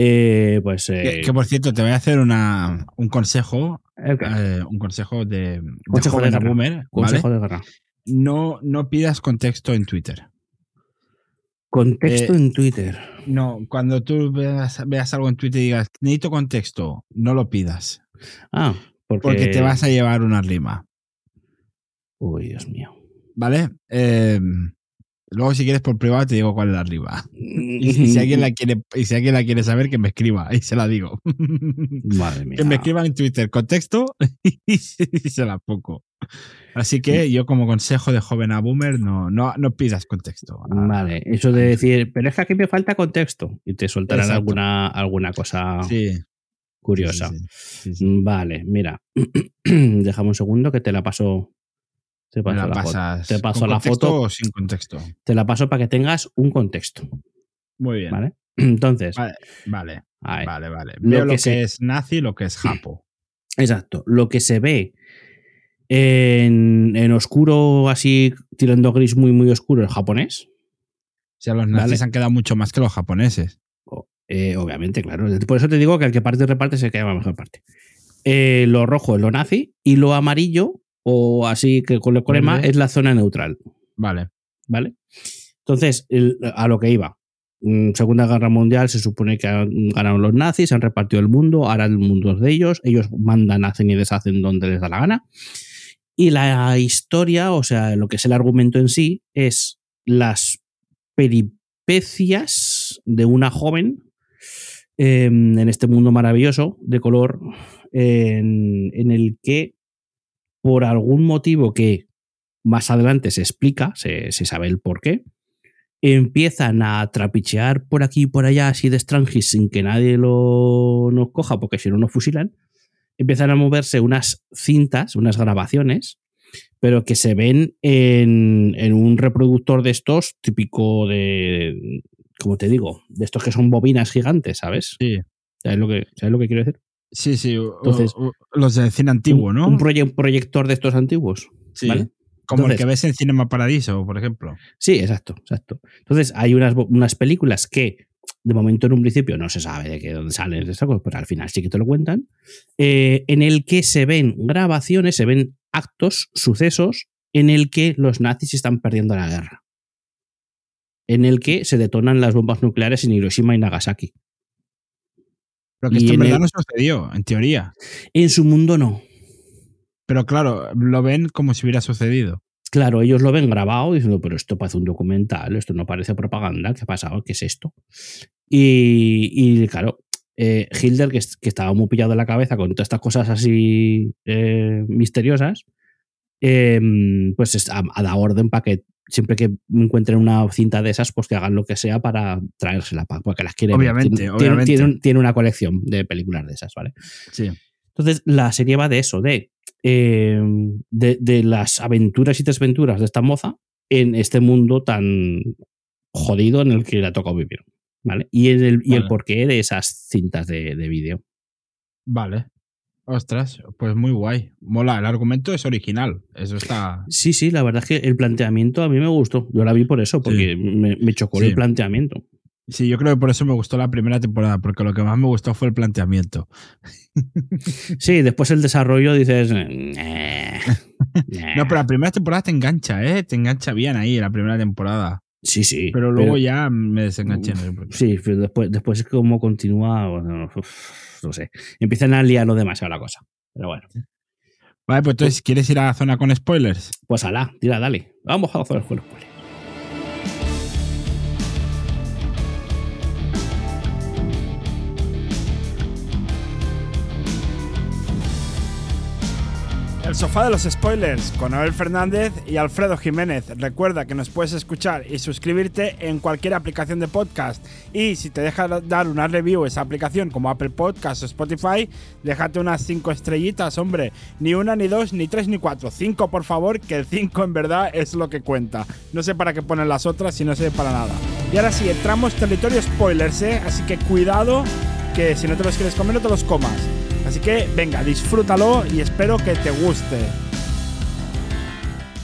B: eh, pues.
A: que,
B: eh,
A: que, por cierto, te voy a hacer una, un consejo, eh, un consejo de, de
B: Consejo de guerra.
A: boomer, ¿vale?
B: consejo de guerra.
A: No, no pidas contexto en Twitter.
B: Contexto en Twitter.
A: No, cuando tú veas, veas algo en Twitter y digas, necesito contexto, no lo pidas.
B: Ah, porque,
A: Porque te vas a llevar una rima.
B: Uy, Dios mío.
A: ¿Vale? Luego, si quieres por privado, te digo cuál es la rima. Y si, si alguien la quiere, y si alguien la quiere saber, que me escriba y se la digo.
B: Madre mía.
A: que me escriba en Twitter contexto y se la pongo. Así que yo, como consejo de joven a boomer, no, no, no pidas contexto.
B: Vale, eso de decir, pero es que aquí me falta contexto y te soltarán
A: Exacto.
B: alguna, alguna cosa
A: Sí,
B: curiosa.
A: sí, sí.
B: Vale, mira, déjame un segundo que te la paso. Te paso
A: la
B: foto.
A: pasas
B: Te paso
A: con
B: la
A: contexto
B: foto.
A: o sin contexto.
B: Te la paso para que tengas un contexto.
A: Muy bien.
B: ¿Vale? Entonces,
A: Vale, vale,
B: ahí.
A: vale. Veo lo que,
B: se-
A: es nazi y lo que es japo.
B: Exacto. Lo que se ve en, en oscuro, así tirando gris muy, muy oscuro, el japonés.
A: O sea, los nazis
B: Vale.
A: han quedado mucho más que los japoneses.
B: Eh, obviamente, claro. Por eso te digo que el que parte y reparte se queda la mejor parte. Eh, lo rojo es lo nazi y lo amarillo, o así que con el crema,
A: Verde.
B: es la zona neutral.
A: Vale.
B: ¿Vale? Entonces, el- a lo que iba. Mm, Segunda Guerra Mundial se supone que han ganado los nazis, han repartido el mundo, ahora el mundo es de ellos, ellos mandan, hacen y deshacen donde les da la gana. Y la historia, o sea, lo que es el argumento en sí, es las peripecias de una joven eh, en este mundo maravilloso de color en, en el que por algún motivo que más adelante se explica, se, se sabe el por qué, empiezan a trapichear por aquí y por allá así de Strangis sin que nadie lo nos coja porque si no nos fusilan, empiezan a moverse unas cintas, unas grabaciones, pero que se ven en, en un reproductor de estos típico de, como te digo, de estos que son bobinas gigantes, ¿sabes?
A: Sí.
B: ¿Sabes lo que, ¿sabes lo que quiero decir?
A: Sí, sí.
B: Entonces,
A: o- los de cine antiguo,
B: un,
A: ¿no?
B: Un proye- proyector de estos antiguos.
A: Sí.
B: ¿vale?
A: Como el que ves en Cinema Paradiso, por ejemplo.
B: Sí, exacto, exacto. Entonces, hay unas, unas películas que de momento en un principio no se sabe de qué dónde salen estas cosas, pero al final sí que te lo cuentan, eh, en el que se ven grabaciones, se ven actos, sucesos en el que los nazis están perdiendo la guerra. En el que se detonan las bombas nucleares en Hiroshima y Nagasaki.
A: Pero que esto en verdad
B: el-
A: no sucedió, en teoría.
B: En su mundo no.
A: Pero claro, lo ven como si hubiera sucedido.
B: Claro, ellos lo ven grabado diciendo, pero esto parece un documental, esto no parece propaganda, ¿qué ha pasado? ¿Qué es esto? Y, y, claro, eh, Hilder, que, que estaba muy pillado en la cabeza con todas estas cosas así eh, misteriosas, eh, pues es- ha, ha dado orden para que siempre que encuentren una cinta de esas, pues que hagan lo que sea para traérsela, porque las quiere ver.
A: Obviamente,
B: Tiene-
A: obviamente.
B: Tiene, tiene- tiene una colección de películas de esas, ¿vale?
A: Sí.
B: Entonces, la serie va de eso, de, eh, de, de las aventuras y desventuras de esta moza en este mundo tan jodido en el que le ha tocado vivir. ¿Vale? Y, el, y el porqué de esas cintas de, de vídeo.
A: Vale. Ostras, pues muy guay. Mola, el argumento es original. Eso está.
B: Sí, sí, la verdad es que el planteamiento a mí me gustó. Yo la vi por eso, porque me, me chocó
A: Sí.
B: el planteamiento.
A: Sí, yo creo que por eso me gustó la primera temporada, porque lo que más me gustó fue el planteamiento.
B: Sí, después el desarrollo dices. "Eh, eh".
A: No, pero la primera temporada te engancha, ¿eh? Te engancha bien ahí, la primera temporada.
B: Sí, sí.
A: Pero luego ya me desenganché.
B: Sí, pero después, después es como continúa. bueno, uf, no sé. Empiezan a liarlo demasiado la cosa. Pero bueno.
A: Vale, pues entonces, ¿quieres ir a la zona con spoilers?
B: Pues alá, tira, dale. Vamos a hacer el juego.
A: El sofá de los spoilers con Abel Fernández y Alfredo Jiménez. Recuerda que nos puedes escuchar y suscribirte en cualquier aplicación de podcast. Y si te deja dar una review esa aplicación como Apple Podcast o Spotify, déjate unas 5 estrellitas, hombre. Ni una, ni dos, ni tres, ni cuatro. 5, por favor, que el 5 en verdad es lo que cuenta. No sé para qué ponen las otras si no sé para nada. Y ahora sí, entramos territorio spoilers, ¿eh? Así que cuidado que si no te los quieres comer no te los comas. Así que venga, disfrútalo y espero que te guste.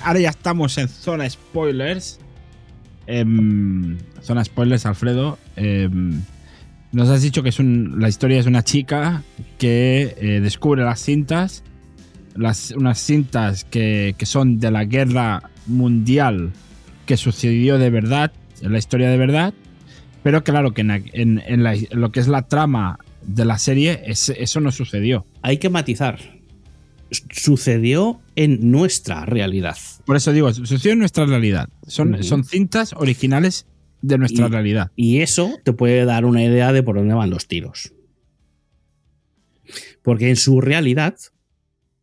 A: Ahora ya estamos en zona spoilers. Em, zona spoilers, Alfredo. Em, nos has dicho que es un- la historia es una chica que eh, descubre las cintas. Las, unas cintas que, que son de la guerra mundial que sucedió de verdad. es la historia de verdad, pero claro que en, en- en en lo que es la trama de la serie, es- eso no sucedió.
B: Hay que matizar. Sucedió en nuestra realidad.
A: Por eso digo, sucedió en nuestra realidad. Son, son cintas originales de nuestra
B: Y-
A: realidad.
B: Y eso te puede dar una idea de por dónde van los tiros. Porque en su realidad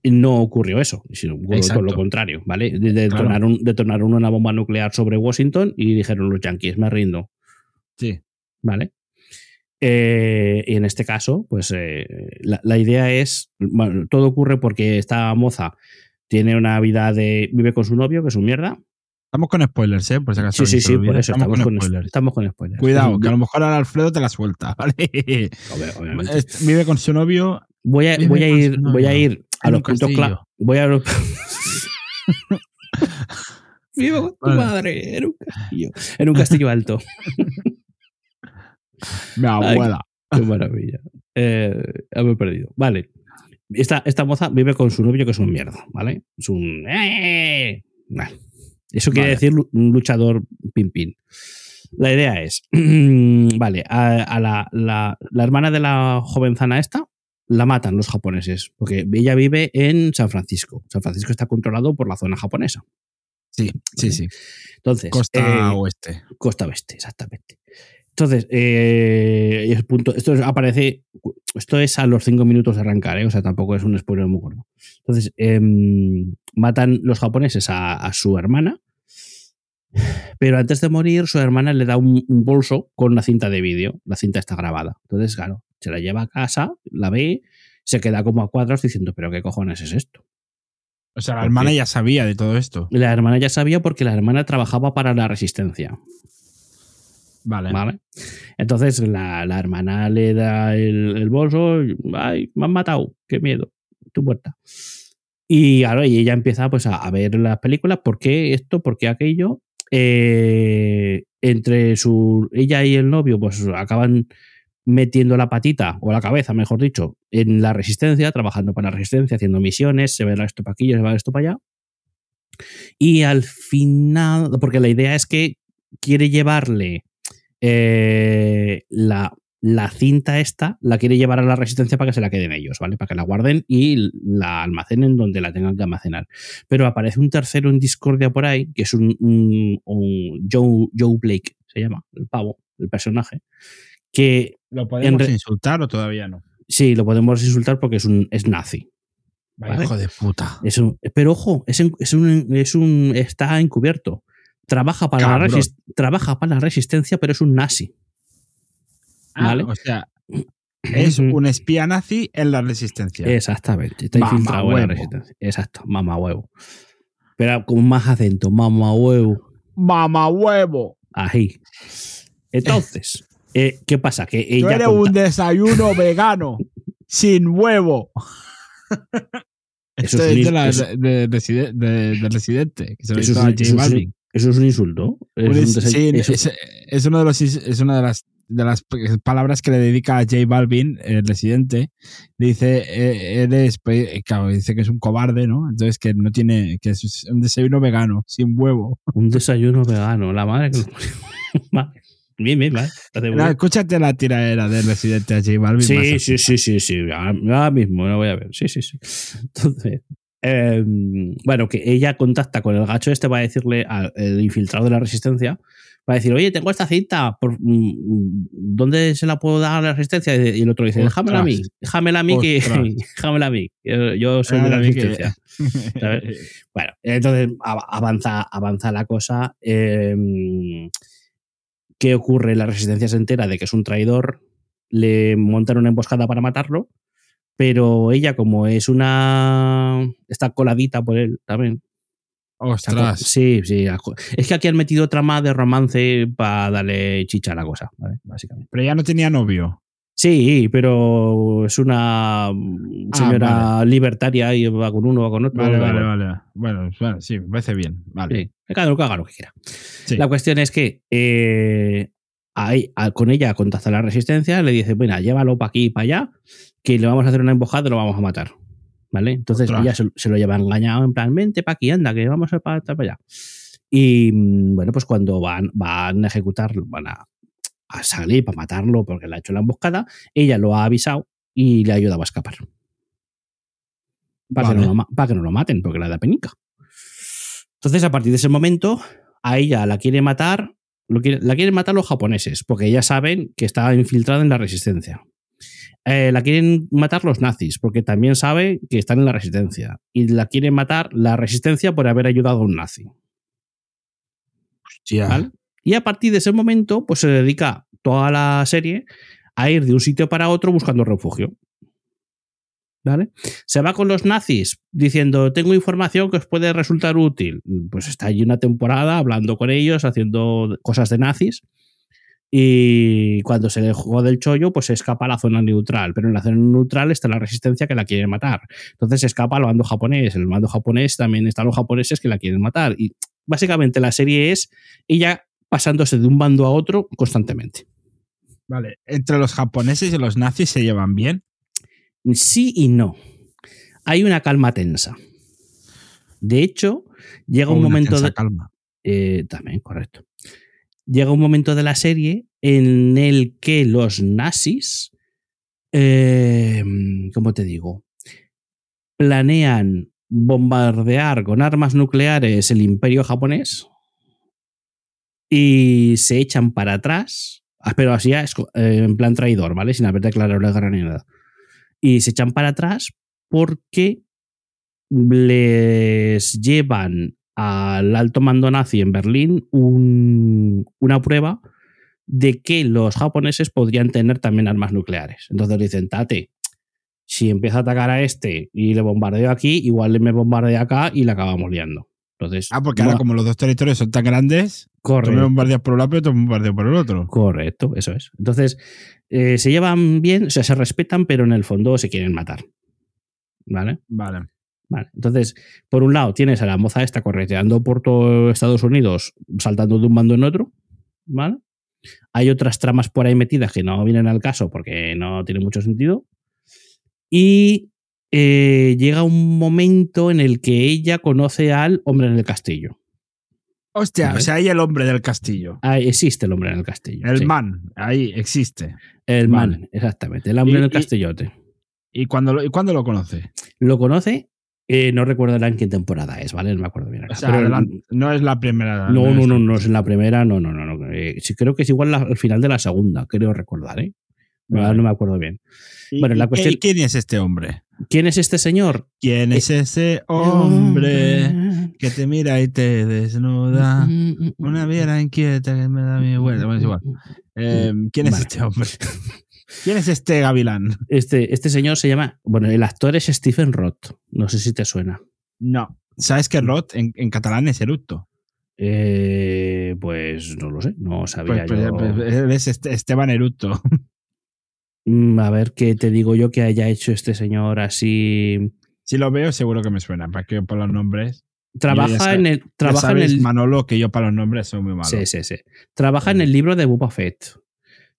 B: no ocurrió eso, sino todo lo contrario, ¿vale? De- Detonaron, detonaron una bomba nuclear sobre Washington y dijeron los yankees, me rindo,
A: Sí.
B: ¿vale? Eh, y en este caso, pues eh, la, la idea es, bueno, todo ocurre porque esta moza tiene una vida de, vive con su novio, que es un mierda.
A: Estamos con spoilers, ¿eh? Por si acaso.
B: Sí, sí, sí, por eso estamos, con,
A: spoilers.
B: estamos con spoilers.
A: Cuidado, que a lo mejor ahora Alfredo te la suelta, ¿vale?
B: Obviamente.
A: Vive con su novio.
B: Voy a, voy a ir, voy a ir a los
A: un
B: puntos clave. Voy a los. Vivo con tu madre en un castillo. En un castillo alto.
A: Mi abuela.
B: Qué maravilla. Eh, ya me he perdido. Vale. Esta, esta moza vive con su novio que es un mierda, ¿vale? Es un. ¡Eh! Vale. Eso quiere
A: Vale.
B: decir un luchador pin pin. La idea es, vale, a, a la, la- la hermana de la jovenzana esta la matan los japoneses, porque ella vive en San Francisco. San Francisco está controlado por la zona japonesa.
A: Sí, sí, sí.
B: Entonces,
A: Costa
B: eh,
A: oeste.
B: Costa Oeste, exactamente. Entonces, eh, punto, esto es- aparece, esto es a los cinco minutos de arrancar, ¿eh? o sea, tampoco es un spoiler muy gordo. Entonces, em, matan los japoneses a, a su hermana, pero antes de morir, su hermana le da un, un bolso con una cinta de vídeo. La cinta está grabada. Entonces, claro, se la lleva a casa, la ve, se queda como a cuadros diciendo, pero ¿qué cojones es esto?
A: O sea, la
B: ¿por
A: hermana ya sabía de todo esto.
B: La hermana ya sabía porque la hermana trabajaba para la resistencia.
A: Vale.
B: ¿Vale? Entonces la, la hermana le da el, bolso. Ay, me han matado. Qué miedo. Tu puerta. Y claro, y ella empieza pues a, a ver las películas. ¿Por qué esto? ¿Por qué aquello? Eh, entre su ella y el novio, pues acaban metiendo la patita, o la cabeza, mejor dicho, en la resistencia, trabajando para la resistencia, haciendo misiones, se va esto para aquí, se va esto para allá. Y al final, porque la idea es que quiere llevarle eh, la, la cinta esta, la quiere llevar a la resistencia para que se la queden ellos, ¿vale? Para que la guarden y la almacenen donde la tengan que almacenar. Pero aparece un tercero en discordia por ahí, que es un, un- un Joe, Joe Blake, se llama, el pavo, el personaje, que
A: ¿Lo podemos insultar o todavía no?
B: sí, lo podemos insultar porque es un es nazi. Vale.
A: Hijo de puta.
B: Es un- pero ojo, es un, es un- está encubierto. Trabaja para, la
A: Cabrón.
B: resis- trabaja para la resistencia, pero es un nazi.
A: Ah,
B: Vale.
A: O sea, es un espía nazi en la resistencia.
B: Exactamente. Está
A: Mamá
B: infiltrado en la resistencia. Exacto, mamá huevo. Pero con más acento, mamá huevo.
A: ¡Mamá huevo!
B: Ahí. Entonces, eh, ¿qué pasa? Que
A: Tú
B: ella
A: eres
B: conta-
A: un desayuno vegano sin huevo.
B: Eso
A: Esto
B: es
A: de, la- de- de reside- de- de Residente. Que se lo
B: eso es eso es. Eso es un insulto. Es
A: Un
B: un
A: is-
B: desay-
A: sí,
B: eso-
A: es, es uno de los is- es una de las de las palabras que le dedica a J Balvin, el residente, le dice, eh, eres, eh, claro, dice que es un cobarde, ¿no? Entonces que no tiene, que es un desayuno vegano, sin huevo.
B: un desayuno vegano. La madre que lo-. Bien, bien, vale.
A: Escúchate la tiradera del residente a J Balvin.
B: Sí, sí, sí, sí, sí. Ahora ahora mismo lo voy a ver. Sí, sí, sí. Entonces, eh, bueno, que ella contacta con el gacho este para decirle al infiltrado de la resistencia, para decir, oye, tengo esta cinta, por, mm, ¿dónde se la puedo dar a la resistencia? Y el otro dice, déjamela a mí, déjamela a mí, que, déjamela a mí. Yo, soy de la
A: a que-
B: resistencia. Bueno, entonces av- avanza, avanza la cosa. eh, ¿Qué ocurre? La resistencia se entera de que es un traidor, le montan una emboscada para matarlo, pero ella, como es una. está coladita por él también.
A: Ostras.
B: Sí, sí. Es que aquí han metido trama de romance para darle chicha a la cosa, ¿vale? Básicamente.
A: Pero ya no tenía novio.
B: Sí, pero es una mm, señora libertaria y va con uno, va con otro.
A: Vale, vale, vale. Bueno, bueno, sí, me parece bien. Vale.
B: Sí, cada uno que haga lo que quiera.
A: Sí.
B: La cuestión es que eh, ahí, con ella contacta la resistencia, le dice, bueno, llévalo para aquí y para allá, que le vamos a hacer una emboscada y lo vamos a matar. ¿Vale? Entonces
A: Ostras.
B: ella se, se lo lleva engañado en plan, vente para aquí, anda, que vamos a para, para allá. Y mm, bueno, pues cuando van, van a ejecutar, van a, a salir para matarlo porque le ha hecho la emboscada, ella lo ha avisado y le ayudaba a escapar. Para, que,
A: Vale.
B: no lo, para que no lo maten, porque le da penica. Entonces, a partir de ese momento, a ella la quiere matar, lo quiere- la quieren matar los japoneses, porque ellas saben que está infiltrada en la resistencia. Eh, la quieren matar los nazis, porque también sabe que están en la resistencia. Y la quieren matar la resistencia por haber ayudado a un nazi.
A: Hostia.
B: ¿vale? Y a partir de ese momento, pues se dedica toda la serie a ir de un sitio para otro buscando refugio. ¿Vale? Se va con los nazis diciendo, tengo información que os puede resultar útil. Pues está allí una temporada hablando con ellos, haciendo cosas de nazis. Y cuando se le jugó del chollo, pues se escapa a la zona neutral. Pero en la zona neutral está la resistencia que la quiere matar. Entonces se escapa al bando japonés. En el bando japonés también están los japoneses que la quieren matar. Y básicamente la serie es ella pasándose de un bando a otro constantemente.
A: Vale. Entre los japoneses y los nazis se llevan bien.
B: Sí y no. Hay una calma tensa. De hecho, llega
A: O
B: un momento de,
A: calma.
B: Eh, también, correcto. Llega un momento de la serie en el que los nazis, eh, ¿cómo te digo? Planean bombardear con armas nucleares el imperio japonés y se echan para atrás, ah, pero así es, eh, en plan traidor, ¿vale? Sin haber declarado la guerra ni nada. Y se echan para atrás porque les llevan al alto mando nazi en Berlín un- una prueba de que los japoneses podrían tener también armas nucleares. Entonces dicen, Tate, si empieza a atacar a este y le bombardeo aquí, igual me bombardea acá y la acabamos liando. Entonces,
A: Ah, porque ahora como los dos territorios son tan grandes, tú me
B: correcto,
A: bombardeas por un lado, pero tú me bombardeas por el otro.
B: correcto, eso es. Entonces, eh, se llevan bien, o sea, se respetan, pero en el fondo se quieren matar. ¿Vale?
A: Vale.
B: Vale, entonces, por un lado, tienes a la moza esta correteando por todo Estados Unidos, saltando de un bando en otro, ¿vale? Hay otras tramas por ahí metidas que no vienen al caso porque no tiene mucho sentido. Y eh, llega un momento en el que ella conoce al hombre en el castillo.
A: Hostia,
B: Vale.
A: o sea, ahí el hombre del castillo.
B: Ah, existe el hombre en el castillo.
A: El
B: sí.
A: man, ahí existe.
B: El
A: Vale.
B: man, exactamente. El hombre
A: Y-
B: en el castillote.
A: ¿Y cuándo lo, y cuándo lo conoce?
B: Lo conoce, eh, no recuerdo en qué temporada es, ¿vale? No me acuerdo bien.
A: O
B: ahora,
A: sea,
B: pero-
A: adelante, no es la primera.
B: No, no, no,
A: la-
B: no es en la primera, no, no, no. no. Eh, sí, creo que es igual la- al final de la segunda, creo recordar, ¿eh?
A: Vale.
B: no me acuerdo bien.
A: ¿Y-
B: bueno, la cuestión-
A: ¿y ¿Quién es este hombre?
B: ¿Quién es este señor?
A: ¿Quién es ese hombre que te mira y te desnuda? Una viera inquieta que me da mi vuelta. Bueno, es igual. Eh, ¿Quién es
B: Vale.
A: este hombre? ¿Quién es este gavilán?
B: Este, este señor se llama. Bueno, el actor es Stephen Roth. No sé si te suena.
A: No. ¿Sabes que Roth en, en catalán es eructo?
B: Eh, pues no lo sé, no sabía
A: Pues, pues,
B: yo.
A: pues, él es este- Esteban Eructo.
B: Mm, A ver qué te digo yo que haya hecho este señor así.
A: Si lo veo, seguro que me suena. Para que yo por los nombres.
B: Trabaja en el. Trabaja en el.
A: Manolo, que yo para los nombres soy muy malo.
B: Sí, sí, sí. Trabaja en el libro de Boba Fett.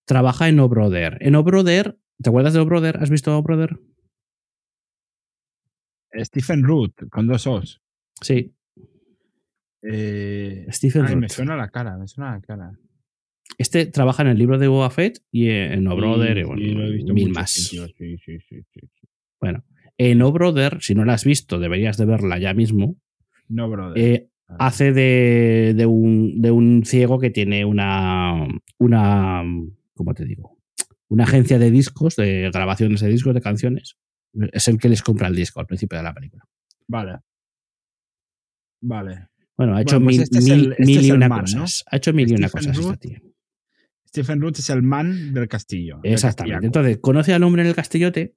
B: Trabaja en O Brother. En O Brother, ¿te acuerdas de O Brother? ¿Has visto O Brother?
A: Stephen Root, con dos O's.
B: Sí,
A: Eh,
B: Stephen
A: ay, me
B: Root.
A: suena la cara, me suena la cara.
B: Este trabaja en el libro de Boba Fett y en O Brother y,
A: Sí,
B: bueno,
A: sí, lo he visto
B: mil más.
A: sí, sí, sí, sí, sí, sí.
B: Bueno, en O Brother, si no la has visto, deberías de verla ya mismo.
A: No, brother.
B: eh, hace de, de un, de un ciego que tiene una, una, ¿cómo te digo? Una agencia de discos, de grabaciones de discos, de canciones. Es el que les compra el disco al principio de la película.
A: Vale. Vale.
B: Bueno, ha hecho
A: Bueno, pues
B: mil,
A: este es el- este
B: mil y una
A: man, ¿no?
B: cosas. Ha hecho mil y una cosas
A: Root.
B: tía.
A: Stephen Root es el man del castillo.
B: Exactamente. Entonces, conoce al hombre en el castillote.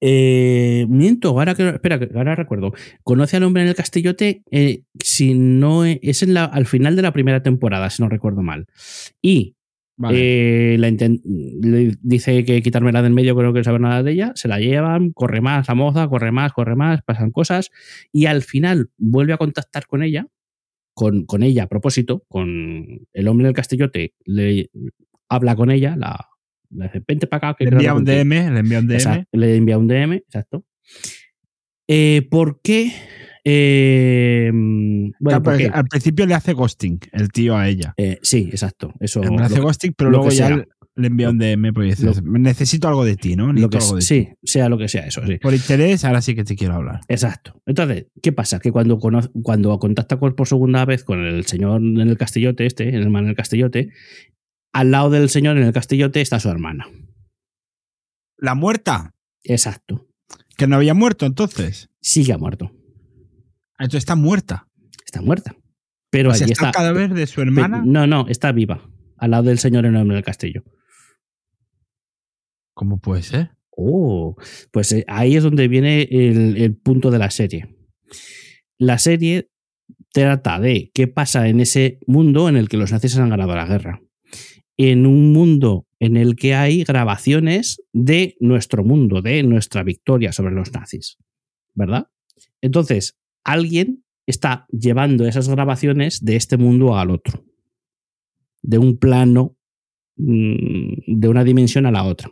B: Eh, miento, ahora que espera, ahora recuerdo. Conoce al hombre en el castillote. eh, si no es en la, al final de la primera temporada, si no recuerdo mal. Y
A: Vale.
B: eh, la dice que quitármela del medio, que no sabe nada de ella. Se la llevan, corre más la moza, corre más, corre más, pasan cosas. Y al final vuelve a contactar con ella, con, con ella a propósito, con el hombre del castillote. Le habla con ella, la, le dice, vente para acá. Que
A: le
B: quiero
A: envía un
B: contigo".
A: DM, le envía un DM.
B: Exacto, le envía un DM, exacto. Eh, ¿Por qué Eh, bueno,
A: Claro,
B: ¿por
A: pero
B: qué?
A: al principio le hace ghosting el tío a ella.
B: Eh, sí, exacto. Eso
A: le hace ghosting, pero luego ya
B: sea.
A: le- envía un DM porque dices, necesito algo de ti, ¿no?
B: lo
A: Necesito
B: que
A: algo de ti.
B: sí, sea lo que sea eso, sí.
A: Por interés, ahora sí que te quiero hablar.
B: Exacto. Entonces, ¿qué pasa? Que cuando, cuando contacta con- por segunda vez con el señor en el castillote, este, el hermano en el castillote, al lado del señor en el castillote está su hermana.
A: La muerta,
B: Exacto.
A: que no había muerto entonces.
B: Sí que ha muerto.
A: Ah, Entonces está muerta.
B: Está muerta. Pero
A: O sea,
B: allí
A: está el
B: está.
A: cadáver de su hermana.
B: No, no, está viva. Al lado del señor enorme del castillo.
A: ¿Cómo puede ser?
B: Oh, pues eh, ahí es donde viene el, el punto de la serie. La serie trata de qué pasa en ese mundo en el que los nazis han ganado la guerra. En un mundo en el que hay grabaciones de nuestro mundo, de nuestra victoria sobre los nazis. ¿Verdad? Entonces, alguien está llevando esas grabaciones de este mundo al otro. De un plano, mm, de una dimensión a la otra.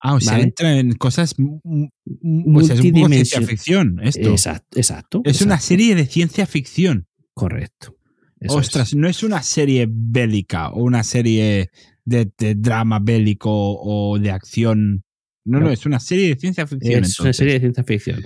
A: Ah, o sea,
B: Vale.
A: entra en cosas. O sea, es un poco ciencia ficción esto.
B: Exacto, exacto.
A: es una serie de ciencia ficción.
B: Correcto. Eso
A: Ostras, no es una serie bélica o una serie de, de drama bélico o de acción. No, no,
B: No.
A: es una serie de ciencia ficción.
B: Es una serie de ciencia ficción.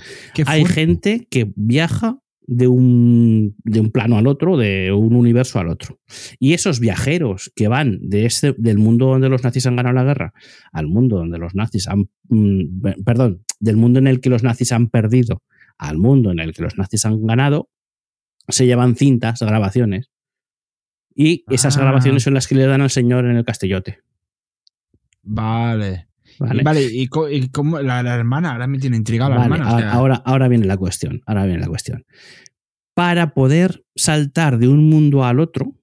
B: Hay gente que viaja de un, de un plano al otro, de un universo al otro. Y esos viajeros que van de este, del mundo donde los nazis han ganado la guerra al mundo donde los nazis han. mm, pe- perdón, del mundo en el que los nazis han perdido al mundo en el que los nazis han ganado, se llevan cintas, grabaciones. Y esas
A: Ah.
B: grabaciones son las que le dan al señor en el castillote.
A: Vale.
B: ¿Vale?
A: Y, vale, y, y cómo la, la hermana, ahora me tiene intrigado la
B: Vale,
A: hermana. o
B: a-
A: sea,
B: ahora, ahora viene la cuestión. Ahora viene la cuestión. Para poder saltar de un mundo al otro,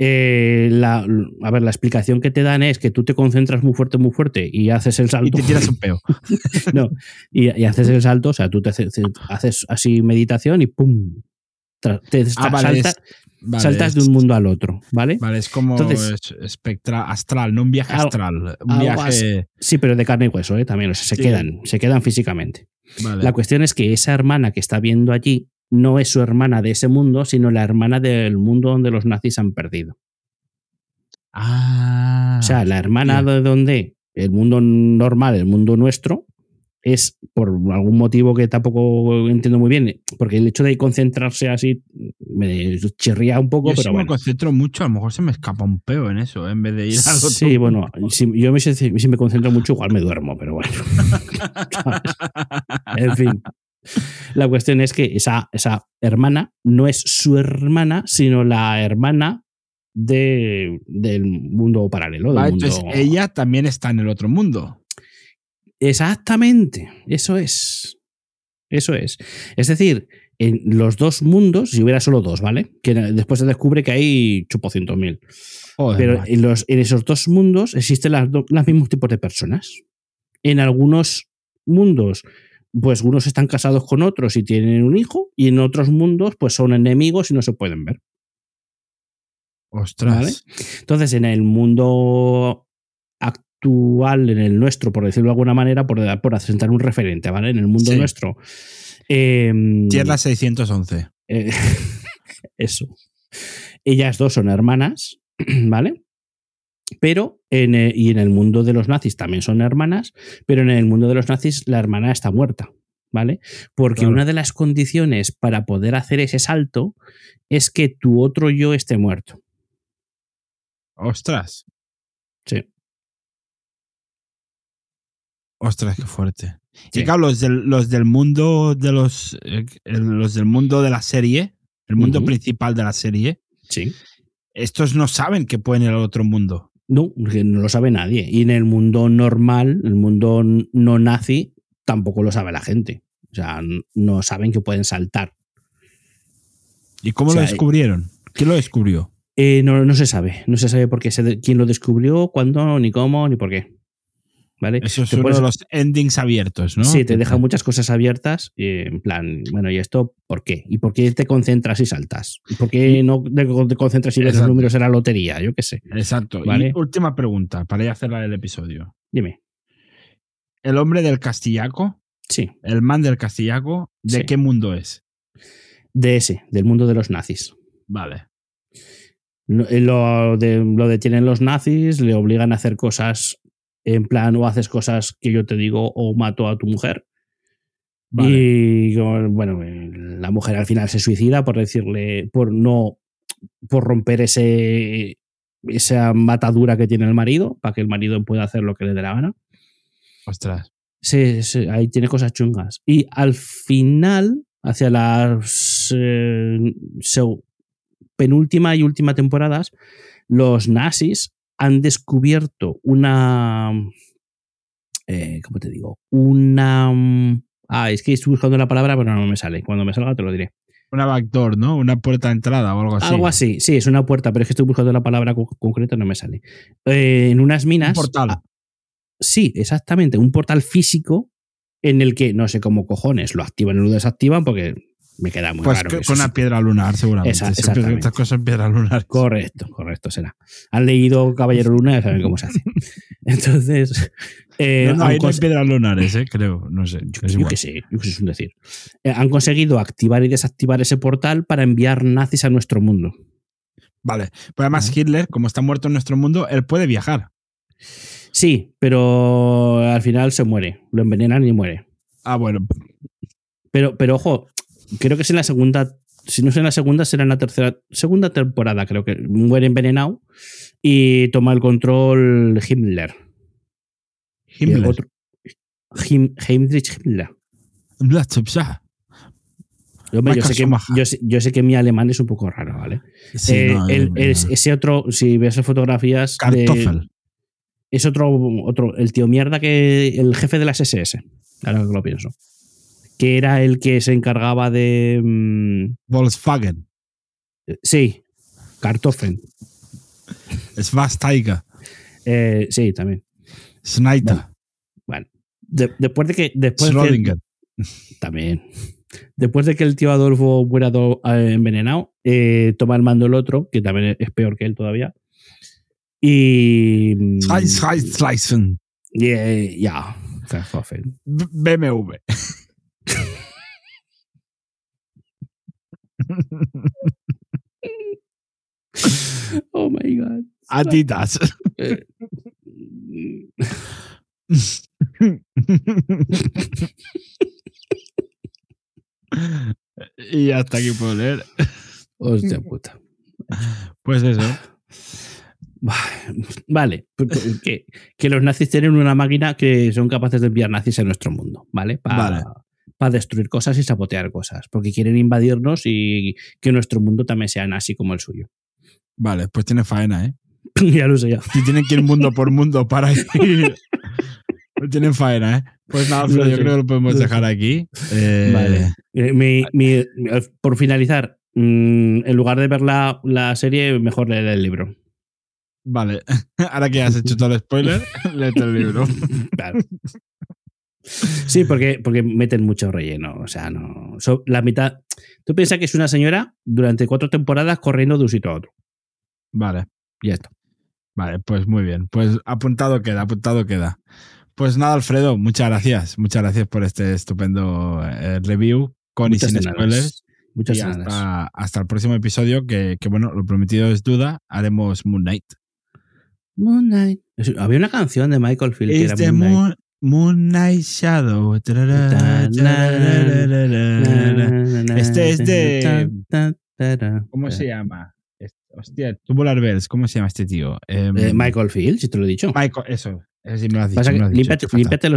B: eh, la, a ver, la explicación que te dan es que tú te concentras muy fuerte, muy fuerte y haces el
A: y
B: salto.
A: te tiras un peo.
B: No, y, y haces el salto, o sea, tú te haces, haces así meditación y ¡pum! Tra- Te
A: Ah, vale,
B: salta-
A: es- Vale,
B: saltas de un mundo al otro, ¿vale?
A: Vale, es como
B: Entonces-
A: es- espectra astral, no un viaje
B: Algo-
A: astral. Un.
B: Sí, pero de carne y hueso, ¿eh? También, o sea, se
A: Sí.
B: quedan, se quedan físicamente.
A: Vale.
B: La cuestión es que esa hermana que está viendo allí no es su hermana de ese mundo, sino la hermana del mundo donde los nazis han perdido.
A: Ah.
B: o sea, la hermana de donde el mundo normal, el mundo nuestro, es por algún motivo que tampoco entiendo muy bien, porque el hecho de concentrarse así me chirría un poco,
A: Yo si
B: pero
A: me
B: bueno.
A: concentro mucho, a lo mejor se me escapa un peo en eso, ¿eh? en vez de ir al otro.
B: Sí, bueno, si, yo me, si me concentro mucho, igual me duermo, pero bueno. En fin. La cuestión es que esa, esa hermana no es su hermana, sino la hermana de, del mundo paralelo. Del
A: Vale,
B: mundo...
A: entonces ella también está en el otro mundo.
B: Exactamente, eso es. Eso es. Es decir, en los dos mundos, si hubiera solo dos, ¿vale? Que después se descubre que hay chupocientos mil.
A: Joder,
B: Pero en, los, en esos dos mundos existen las los mismos tipos de personas. En algunos mundos, pues unos están casados con otros y tienen un hijo, y en otros mundos, pues son enemigos y no se pueden ver.
A: Ostras.
B: ¿vale? Entonces, en el mundo actual, en el nuestro, por decirlo de alguna manera, por, por asentar un referente, ¿vale? En el mundo
A: Sí.
B: nuestro. em,
A: Tierra 611.
B: eh, eso. Ellas dos son hermanas, ¿vale? Pero en, eh, y en el mundo de los nazis también son hermanas, pero en el mundo de los nazis la hermana está muerta, ¿vale? Porque
A: Claro.
B: una de las condiciones para poder hacer ese salto es que tu otro yo esté muerto.
A: Ostras.
B: Sí.
A: Ostras, qué fuerte.
B: Sí.
A: Y claro, los del, los del mundo de los. eh, los del mundo de la serie, el mundo principal de la serie,
B: Sí.
A: estos no saben que pueden ir al otro mundo.
B: No, no lo sabe nadie. Y en el mundo normal, el mundo no nazi, tampoco lo sabe la gente. O sea, no saben que pueden saltar.
A: ¿Y cómo
B: O sea,
A: lo descubrieron? ¿Quién lo descubrió?
B: Eh, no, no se sabe. No se sabe por qué se quién lo descubrió, cuándo, ni cómo, ni por qué. ¿Vale?
A: Eso es
B: Te
A: uno
B: puedes-
A: de los endings abiertos, ¿no?
B: Sí, te deja muchas cosas abiertas. eh, en plan, bueno, ¿y esto por qué? ¿Y por qué te concentras y saltas? ¿Y por qué no te concentras y ves los números en la lotería? Yo qué sé.
A: Exacto.
B: Vale.
A: Y última pregunta, para ya hacer la del episodio.
B: Dime.
A: ¿El hombre del castillaco
B: Sí,
A: el man del castillaco, ¿de
B: Sí.
A: qué mundo es?
B: de ese, del mundo de los nazis.
A: Vale.
B: Eh, Lo, de- lo detienen los nazis, le obligan a hacer cosas en plan o haces cosas que yo te digo o mato a tu mujer.
A: Vale.
B: Y bueno, la mujer al final se suicida por decirle, por no, por romper ese, esa matadura que tiene el marido, para que el marido pueda hacer lo que le dé la gana.
A: Ostras.
B: Sí, sí, ahí tiene cosas chungas. Y al final, hacia las eh, penúltima y última temporadas, los nazis han descubierto una. eh, ¿Cómo te digo? Una. Ah, es que estoy buscando la palabra, pero no me sale. Cuando me salga te lo diré.
A: Una backdoor, ¿no? Una puerta de entrada o algo así.
B: Algo así, sí, es una puerta, pero es que estoy buscando la palabra co- concreta y no me sale. Eh, en unas minas.
A: Un portal.
B: ah, sí, exactamente, un portal físico en el que no sé cómo cojones lo activan o lo desactivan porque me queda muy
A: Pues
B: raro.
A: que-
B: que
A: con una piedra lunar, seguramente.
B: Esa-
A: Siempre. Estas cosas en piedra lunar.
B: Correcto, correcto será. Han leído Caballero Luna y ya saben cómo se hace. Entonces. eh,
A: no, hay
B: cons-
A: piedras lunares, ¿eh? Creo. No sé.
B: yo, qué sé, yo qué sé, es un decir. Eh, han conseguido activar y desactivar ese portal para enviar nazis a nuestro mundo.
A: Vale. Pero además, Hitler, como está muerto en nuestro mundo, él puede viajar.
B: Sí, pero al final se muere. Lo envenenan y muere.
A: Ah, bueno.
B: Pero, pero ojo, creo que es en la segunda. Si no es en la segunda, será en la tercera. Segunda temporada, creo que muere envenenado y toma el control Himmler.
A: Himmler.
B: Otro- Him- Heinrich Himmler. Hombre, yo, sé que, yo, sé, yo sé que mi alemán es un poco raro, ¿vale?
A: Sí,
B: Eh,
A: no,
B: el-
A: eh,
B: es- ese otro, si ves las fotografías. de- es otro, otro, el tío mierda que. El jefe de las SS. Ahora que lo pienso. Que era el que se encargaba de. mm,
A: Volkswagen.
B: sí, Kartoffen.
A: Svastaiga.
B: Eh, sí, también.
A: Snyder.
B: Bueno, de- después de que. Después de-
A: Schrödinger.
B: también. Después de que el tío Adolfo muera do- eh, envenenado, eh, toma el mando el otro, que también es peor que él todavía. Y. mm,
A: Scheiß- Scheiß-
B: eh, ya, Kartoffen.
A: B- BMW.
B: Oh my god.
A: Adidas. Y hasta aquí puedo leer.
B: Hostia puta.
A: Pues eso.
B: Vale, pues, pues, que, que los nazis tienen una máquina que son capaces de enviar nazis a nuestro mundo, ¿vale? Para
A: Vale.
B: Destruir cosas y sabotear cosas, porque quieren invadirnos y que nuestro mundo también sea nazi como el suyo.
A: Vale, pues tiene faena, ¿eh?
B: ya lo sé ya.
A: Si tienen que ir mundo por mundo para ir. Pues tienen faena, ¿eh? Pues nada, yo creo que lo podemos dejar aquí. Eh,
B: Vale. Eh, mi- mi- mi- por finalizar, mm, en lugar de ver la, la serie, mejor leer el libro.
A: Vale. Ahora que has hecho todo el spoiler, léete el libro.
B: Claro. Sí, porque, porque meten mucho relleno. O sea, no. so- la mitad. Tú piensas que es una señora durante cuatro temporadas corriendo de un sitio a otro.
A: Vale.
B: Y ya está.
A: Vale, pues muy bien. Pues apuntado queda, apuntado queda. Pues nada, Alfredo, muchas gracias. Muchas gracias por este estupendo eh, review con
B: Muchas
A: y sin spoilers.
B: Muchas
A: y
B: gracias.
A: hasta, hasta el próximo episodio, que, que, bueno, lo prometido es duda, haremos Moon Knight.
B: Moon Knight. Había una canción de Michael Field que era Moon.
A: Moon, Moon Knight Shadow. Este es de- ¿Cómo se llama? Hostia, Tubular Bells, ¿cómo se llama este tío? Em,
B: Eh, Michael Field, si te lo he dicho.
A: Michael, eso. Eso sí me lo has dicho. Lo dicho, qué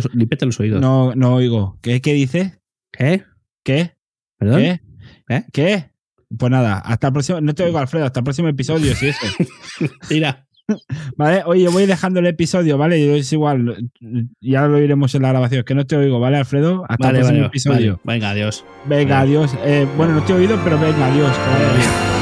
B: los, oídos.
A: No, no oigo. ¿Qué, qué dice?
B: ¿Eh?
A: ¿Qué?
B: ¿Perdón?
A: ¿Qué?
B: ¿Eh?
A: ¿Qué? Pues nada, hasta el próximo. No te oigo, Alfredo, hasta el próximo episodio, si eso.
B: Mira.
A: Vale, oye, voy dejando el episodio, ¿vale? Es igual, ya lo oiremos en la grabación. Que no te oigo, ¿vale, Alfredo? Hasta
B: Vale,
A: el próximo
B: vale,
A: episodio.
B: vale. Venga, adiós.
A: Venga, adiós. Eh, bueno, no te he oído, pero venga, adiós. que vaya bien.